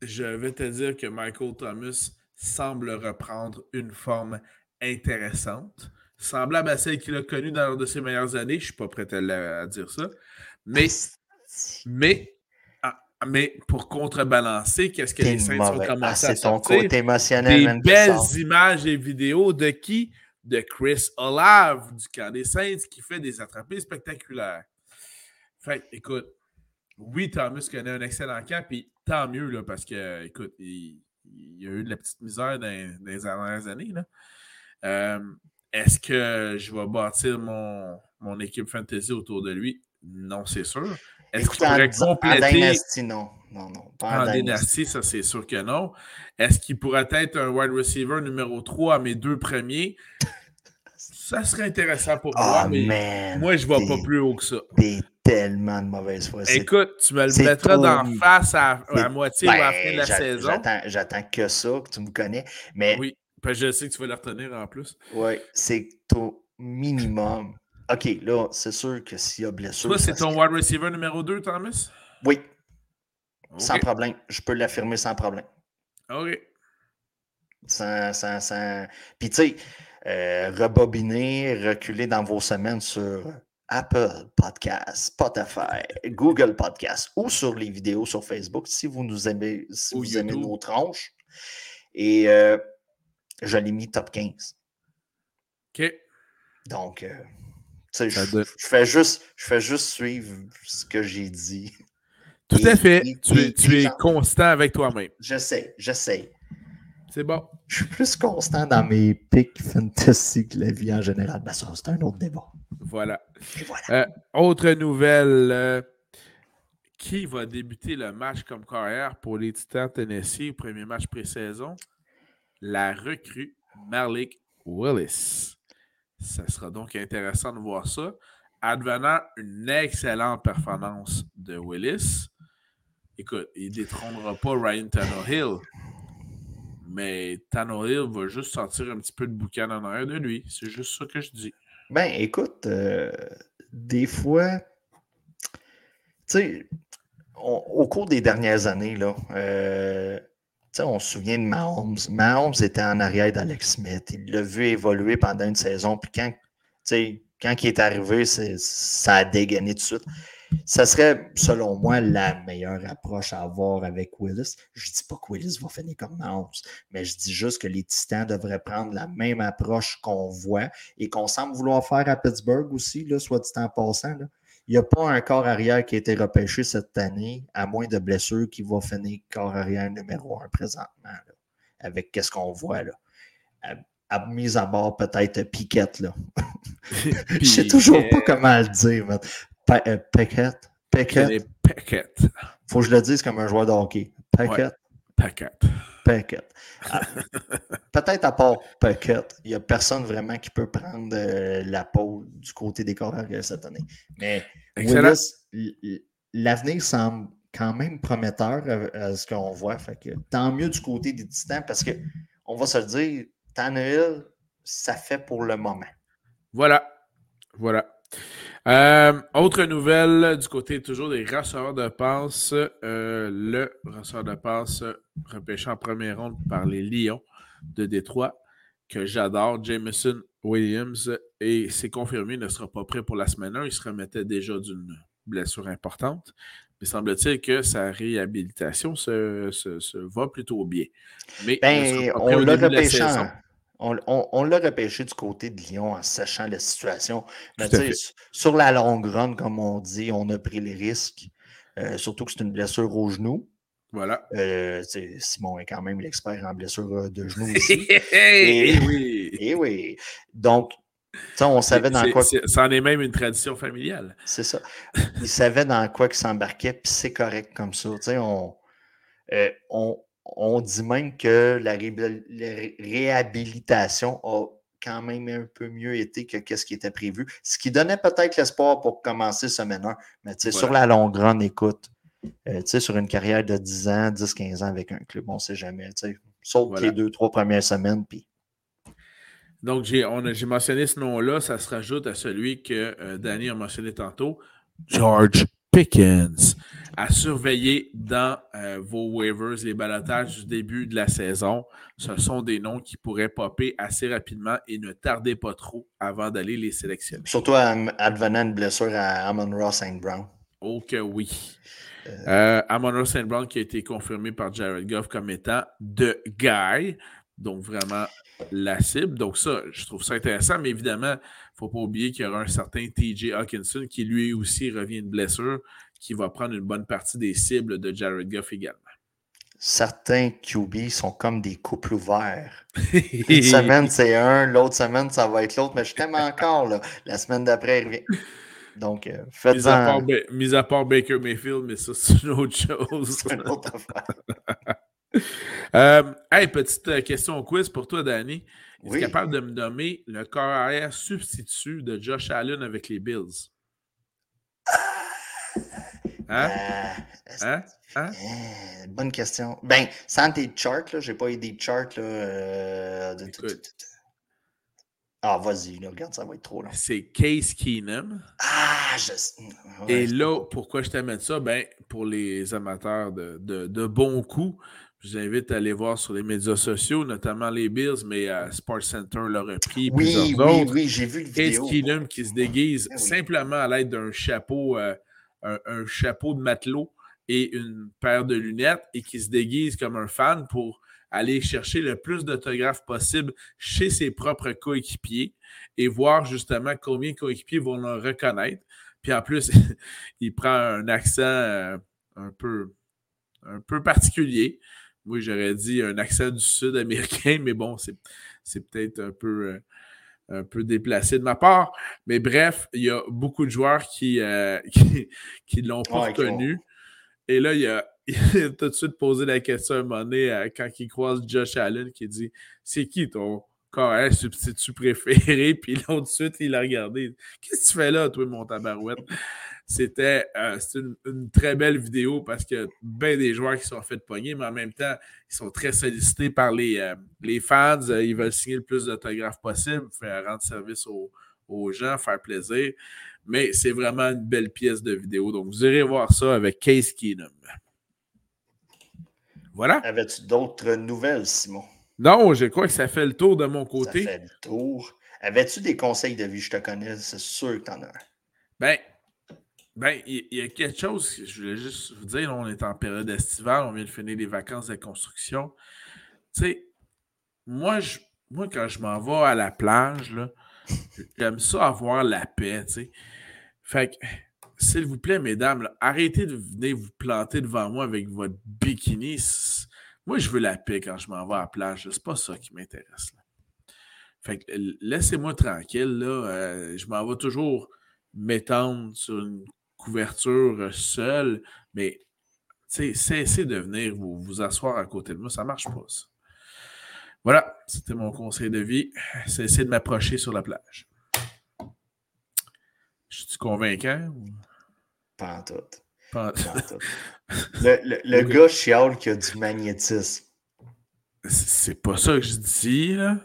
Speaker 1: Je vais te dire que Michael Thomas semble reprendre une forme intéressante, semblable à celle qu'il a connue dans l'une de ses meilleures années. Je ne suis pas prêt à, dire ça. Mais, mais mais pour contrebalancer, qu'est-ce que les Saints ont commencé ah, à sortir?
Speaker 2: Côté émotionnel,
Speaker 1: Des belles images et vidéos de qui? De Chris Olave du camp des Saints qui fait des attrapés spectaculaires. Fait écoute, oui, Thomas connaît un excellent camp, puis tant mieux, là, parce que, écoute, il, y a eu de la petite misère dans, les dernières années. Euh, est-ce que je vais bâtir mon, mon équipe fantasy autour de lui? Non, c'est sûr.
Speaker 2: Est-ce qu'il pourrait compléter? Dynasty, non. Non, non.
Speaker 1: Pas en, dynasty, ça, c'est sûr que non. Est-ce qu'il pourrait être un wide receiver numéro 3 à mes deux premiers? Ça serait intéressant pour moi, oh, mais moi, je ne vais pas plus haut que ça.
Speaker 2: T'es tellement de mauvaise foi.
Speaker 1: Écoute, tu me le mettras d'en face à, à moitié ou à la fin de la ben, saison.
Speaker 2: J'attends que ça, que tu me connais. Mais...
Speaker 1: Oui, je sais que tu vas le retenir en plus.
Speaker 2: Oui, c'est au minimum OK, là, c'est sûr que s'il y a blessure.
Speaker 1: Toi, c'est ton wide receiver numéro 2, Thomas?
Speaker 2: Oui. Sans problème. Je peux l'affirmer sans problème.
Speaker 1: OK.
Speaker 2: Sans. sans, sans... Puis, tu sais, euh, rebobiner, reculer dans vos semaines sur Apple Podcast, Spotify, Google Podcast ou sur les vidéos sur Facebook si vous nous aimez, si vous aimez nos tranches. Et euh, je l'ai mis top 15.
Speaker 1: OK.
Speaker 2: Donc, euh, je, fais juste, je fais juste suivre ce que j'ai dit.
Speaker 1: Tout à fait. tu, es, constant avec toi-même.
Speaker 2: J'essaie, j'essaie.
Speaker 1: C'est bon.
Speaker 2: Je suis plus constant dans mes pics fantasy que la vie en général. Mais ça, c'est un autre débat.
Speaker 1: Voilà. Euh, autre nouvelle. Euh, qui va débuter le match comme carrière pour les Titans Tennessee au premier match pré-saison? La recrue Malik Willis. Ça sera donc intéressant de voir ça. Advenant une excellente performance de Willis, écoute, il ne détrônera pas Ryan Tannehill, mais Tannehill va juste sortir un petit peu de boucan en arrière de lui. C'est juste ça que je dis.
Speaker 2: Ben, écoute, euh, des fois, tu sais, au cours des dernières années, là, euh, on se souvient de Mahomes. Mahomes était en arrière d'Alex Smith. Il l'a vu évoluer pendant une saison. Puis quand, quand il est arrivé, ça a dégainé tout de suite. Ça serait, selon moi, la meilleure approche à avoir avec Willis. Je ne dis pas que Willis va finir comme Mahomes, mais je dis juste que les Titans devraient prendre la même approche qu'on voit et qu'on semble vouloir faire à Pittsburgh aussi, là, soit du temps passant. Il n'y a pas un corps arrière qui a été repêché cette année, à moins de blessures, qui va finir corps arrière numéro un présentement, avec ce qu'on voit. Là. À, mise à bord, peut-être Piquette. Là. Je ne sais toujours pas comment le dire. Euh, Piquette. Piquette.
Speaker 1: Piquette.
Speaker 2: Faut que je le dise comme un joueur de hockey.
Speaker 1: Piquette.
Speaker 2: Pickett. Ah, peut-être à part Pickett, il n'y a personne vraiment qui peut prendre euh, la peau du côté des corps cette année. Mais l'avenir semble quand même prometteur à, ce qu'on voit. Fait que, tant mieux du côté des titans parce que on va se le dire, Tannehill, ça fait pour le moment.
Speaker 1: Voilà. Voilà. Euh, autre nouvelle du côté toujours des receveurs de passe. Euh, le receveur de passe repêché en première ronde par les Lions de Détroit, que j'adore, Jameson Williams, et c'est confirmé, ne sera pas prêt pour la semaine 1. Il se remettait déjà d'une blessure importante. Mais semble-t-il que sa réhabilitation se, va plutôt bien.
Speaker 2: Mais ben, on l'a repêché on, l'a repêché du côté de Lyon en sachant la situation. Mais sur la longue run, comme on dit, on a pris les risques. Euh, surtout que c'est une blessure au genou.
Speaker 1: Voilà.
Speaker 2: Euh, Simon est quand même l'expert en blessure euh, de genou ici. et, oui. Et oui. Donc, on savait dans quoi.
Speaker 1: Ça en est même une tradition familiale.
Speaker 2: C'est ça. Il savait dans quoi il s'embarquait, puis c'est correct comme ça. On, on, on dit même que la, réhabilitation a quand même un peu mieux été que ce qui était prévu, ce qui donnait peut-être l'espoir pour commencer semaine 1. Mais sur la longue run, écoute, euh, sur une carrière de 10 ans, 10-15 ans avec un club, on ne sait jamais. Sauf les deux, trois premières semaines, puis
Speaker 1: donc, j'ai mentionné ce nom-là, ça se rajoute à celui que euh, Danny a mentionné tantôt, George Pickens à surveiller dans euh, vos waivers, les balotages du début de la saison. Ce sont des noms qui pourraient popper assez rapidement et ne tardez pas trop avant d'aller les sélectionner.
Speaker 2: Surtout advenant une blessure à Amon Ross St. Brown.
Speaker 1: Oh que oui. Euh... euh Amon Ross St. Brown qui a été confirmé par Jared Goff comme étant The Guy. Donc vraiment la cible. Donc ça, je trouve ça intéressant, mais évidemment, il ne faut pas oublier qu'il y aura un certain TJ Hawkinson qui lui aussi revient de blessure, qui va prendre une bonne partie des cibles de Jared Goff également.
Speaker 2: Certains QB sont comme des couples ouverts. Une semaine, c'est un, l'autre semaine, ça va être l'autre, mais je t'aime encore. Là. La semaine d'après, il revient. Donc, euh, faites-en.
Speaker 1: Mis, à part Baker Mayfield, mais ça, c'est une autre chose. c'est une autre affaire. Euh, hey, petite euh, question au quiz pour toi, Danny. Es-tu capable de me nommer le corps arrière substitut de Josh Allen avec les Bills?
Speaker 2: Hein? Euh, hein? hein? bonne question. Ben, sans tes charts, là, j'ai pas eu des charts. Là, Ah, vas-y, regarde, ça va être trop long.
Speaker 1: C'est Case Keenum.
Speaker 2: Ah, je...
Speaker 1: Et là, pourquoi je t'amène ça? Ben, pour les amateurs de, de, de bons coups, je vous invite à aller voir sur les médias sociaux, notamment les Bills, mais euh, Sports Center l'a repris.
Speaker 2: Oui, oui, autres. oui, j'ai vu le vidéo.
Speaker 1: Case qui se déguise ah simplement à l'aide d'un chapeau, euh, un, chapeau de matelot et une paire de lunettes et qui se déguise comme un fan pour aller chercher le plus d'autographes possible chez ses propres coéquipiers et voir justement combien de coéquipiers vont le reconnaître. Puis en plus, il prend un accent euh, un peu un peu particulier. Oui, j'aurais dit un accent du sud américain, mais bon, c'est peut-être un peu, euh, un peu déplacé de ma part. Mais bref, il y a beaucoup de joueurs qui ne euh, qui, l'ont pas reconnu. Et là, il a, tout de suite posé la question à un moment donné quand il croise Josh Allen qui dit C'est qui ton, Carré, substitut préféré, puis l'autre de suite, il a regardé. Qu'est-ce que tu fais là, toi, mon tabarouette? C'était euh, une, très belle vidéo parce que bien des joueurs qui sont fait pogner, mais en même temps, ils sont très sollicités par les, euh, les fans. ils veulent signer le plus d'autographes possible, faire rendre service aux, aux gens, faire plaisir. Mais c'est vraiment une belle pièce de vidéo. Donc, vous irez voir ça avec Case Keenum. Voilà.
Speaker 2: Avais-tu d'autres nouvelles, Simon?
Speaker 1: Non, je crois que ça fait le tour de mon côté.
Speaker 2: Ça fait le tour. Avais-tu des conseils de vie? Je te connais, c'est sûr que tu en as.
Speaker 1: Ben, ben, il y, a quelque chose que je voulais juste vous dire. on est en période estivale, on vient de finir les vacances de construction. Tu sais, moi, moi, quand je m'en vais à la plage, j'aime ça avoir la paix, tu sais. Fait que, s'il vous plaît, mesdames, arrêtez de venir vous planter devant moi avec votre bikini. Moi, je veux la paix quand je m'en vais à la plage. C'est pas ça qui m'intéresse. Fait que laissez-moi tranquille. Là. Euh, je m'en vais toujours m'étendre sur une couverture seule, mais cessez de venir vous, vous asseoir à côté de moi. Ça marche pas, ça. Voilà, c'était mon conseil de vie. Cessez de m'approcher sur la plage. Je suis convaincant?
Speaker 2: Pas en tout. Le, le, gars chiale qui a du magnétisme.
Speaker 1: C'est pas ça que je dis, là.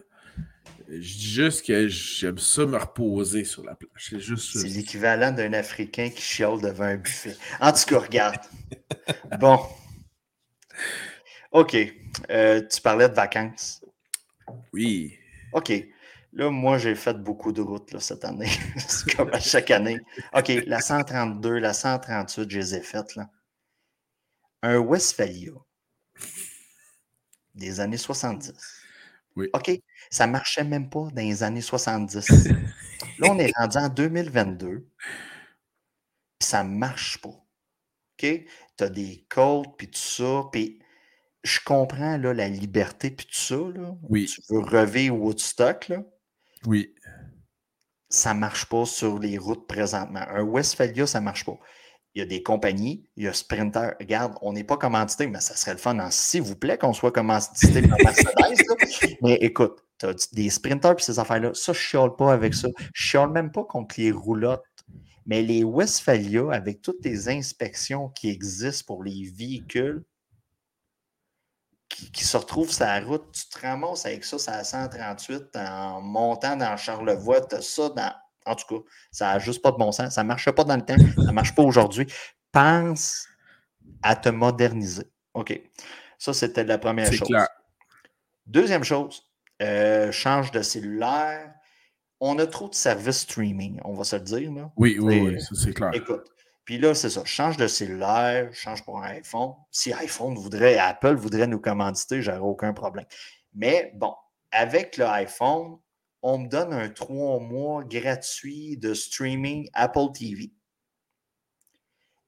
Speaker 1: Je dis juste que j'aime ça me reposer sur la plage. C'est juste
Speaker 2: C'est l'équivalent d'un Africain qui chiale devant un buffet. En tout cas, regarde. bon. OK. Euh, tu parlais de vacances.
Speaker 1: Oui.
Speaker 2: OK. Là, moi, j'ai fait beaucoup de routes cette année. C'est comme à chaque année. OK, la 132, la 138, je les ai faites. Là. Un Westphalia des années 70.
Speaker 1: Oui.
Speaker 2: OK, ça ne marchait même pas dans les années 70. là, on est rendu en 2022. Puis ça ne marche pas. OK? Tu as des côtes, puis tout ça. Puis je comprends là, la liberté, puis tout ça. Là.
Speaker 1: Oui.
Speaker 2: Tu veux revivre Woodstock, là.
Speaker 1: Oui.
Speaker 2: Ça ne marche pas sur les routes présentement. Un Westphalia, ça ne marche pas. Il y a des compagnies, il y a Sprinter. Regarde, on n'est pas commandité, mais ça serait le fun, s'il vous plaît, qu'on soit commandité par Mercedes. mais écoute, tu as des sprinters et ces affaires-là. Ça, je ne chiale pas avec ça. Je ne chiale même pas contre les roulottes. Mais les Westphalia, avec toutes les inspections qui existent pour les véhicules, qui, se retrouve sur la route, tu te ramasses avec ça, c'est à 138 en montant dans Charlevoix, tu as ça dans. En tout cas, ça n'a juste pas de bon sens. Ça ne marche pas dans le temps, ça ne marche pas aujourd'hui. Pense à te moderniser. OK. Ça, c'était la première chose. Deuxième chose, euh, change de cellulaire. On a trop de services streaming, on va se le dire. Là.
Speaker 1: Oui, oui, oui, c'est clair.
Speaker 2: Écoute, puis là, c'est ça. Change de cellulaire, change pour un iPhone. Si iPhone voudrait, Apple voudrait nous commanditer, j'aurais aucun problème. Mais bon, avec l'iPhone, on me donne un trois mois gratuit de streaming Apple TV.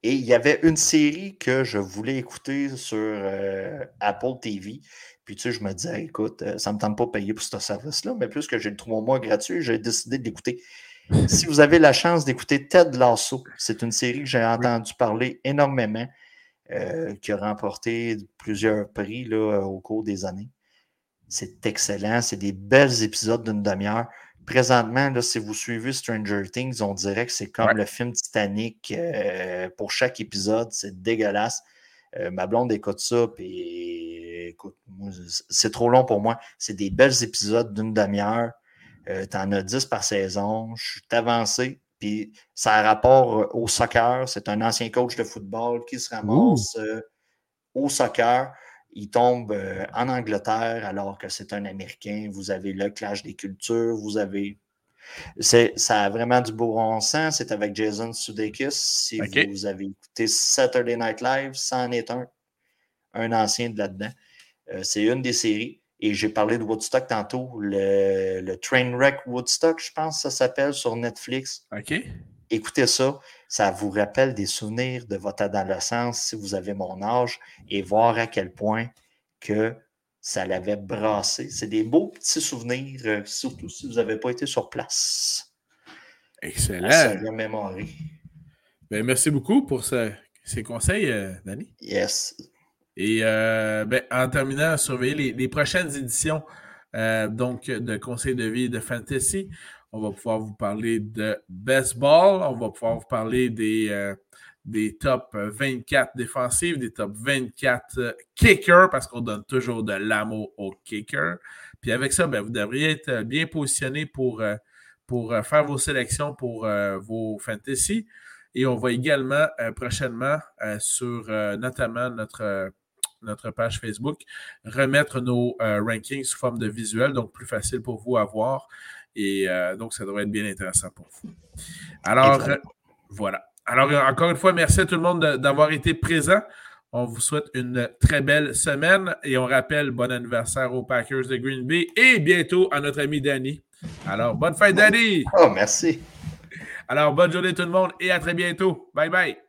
Speaker 2: Et il y avait une série que je voulais écouter sur euh, Apple TV. Puis tu sais, je me disais, écoute, euh, ça ne me tente pas de payer pour ce service-là, mais puisque j'ai le trois mois gratuit, j'ai décidé d'écouter si vous avez la chance d'écouter Ted Lasso, c'est une série que j'ai entendu parler énormément, euh, qui a remporté plusieurs prix là, au cours des années. C'est excellent. C'est des belles épisodes d'une demi-heure. Présentement, là, si vous suivez Stranger Things, on dirait que c'est comme le film Titanic. Euh, pour chaque épisode, c'est dégueulasse. Euh, ma blonde écoute ça, puis écoute, c'est trop long pour moi. C'est des belles épisodes d'une demi-heure. Euh, tu en as 10 par saison. Je suis avancé. Puis ça a rapport euh, au soccer. C'est un ancien coach de football qui se ramasse euh, au soccer. Il tombe en Angleterre alors que c'est un Américain. Vous avez le clash des cultures. Vous avez. Ça a vraiment du beau bon sens. C'est avec Jason Sudeikis. Si vous avez écouté Saturday Night Live, c'en est un. Un ancien de là-dedans. c'est une des séries. Et j'ai parlé de Woodstock tantôt, le, le Trainwreck Woodstock, je pense que ça s'appelle sur Netflix.
Speaker 1: OK.
Speaker 2: Écoutez ça, ça vous rappelle des souvenirs de votre adolescence si vous avez mon âge et voir à quel point que ça l'avait brassé. C'est des beaux petits souvenirs, euh, surtout si vous n'avez pas été sur place.
Speaker 1: Excellent.
Speaker 2: mémoire.
Speaker 1: Ben, merci beaucoup pour ces conseils, euh, Danny.
Speaker 2: Yes.
Speaker 1: Et euh, ben, en terminant, surveiller les, prochaines éditions donc de conseils de vie de fantasy. On va pouvoir vous parler de baseball. On va pouvoir vous parler des, des top 24 défensives, des top 24 kickers, parce qu'on donne toujours de l'amour aux kickers. Puis avec ça, ben, vous devriez être bien positionné pour, pour faire vos sélections pour vos fantasy. Et on va également prochainement sur notamment notre notre page Facebook, remettre nos rankings sous forme de visuel, donc plus facile pour vous à voir. Et donc, ça devrait être bien intéressant pour vous. Alors, voilà. Alors, encore une fois, merci à tout le monde d'avoir été présent. On vous souhaite une très belle semaine et on rappelle bon anniversaire aux Packers de Green Bay et bientôt à notre ami Danny. Alors, bonne fête, Danny!
Speaker 2: Oh, merci.
Speaker 1: Alors, bonne journée tout le monde et à très bientôt. Bye bye.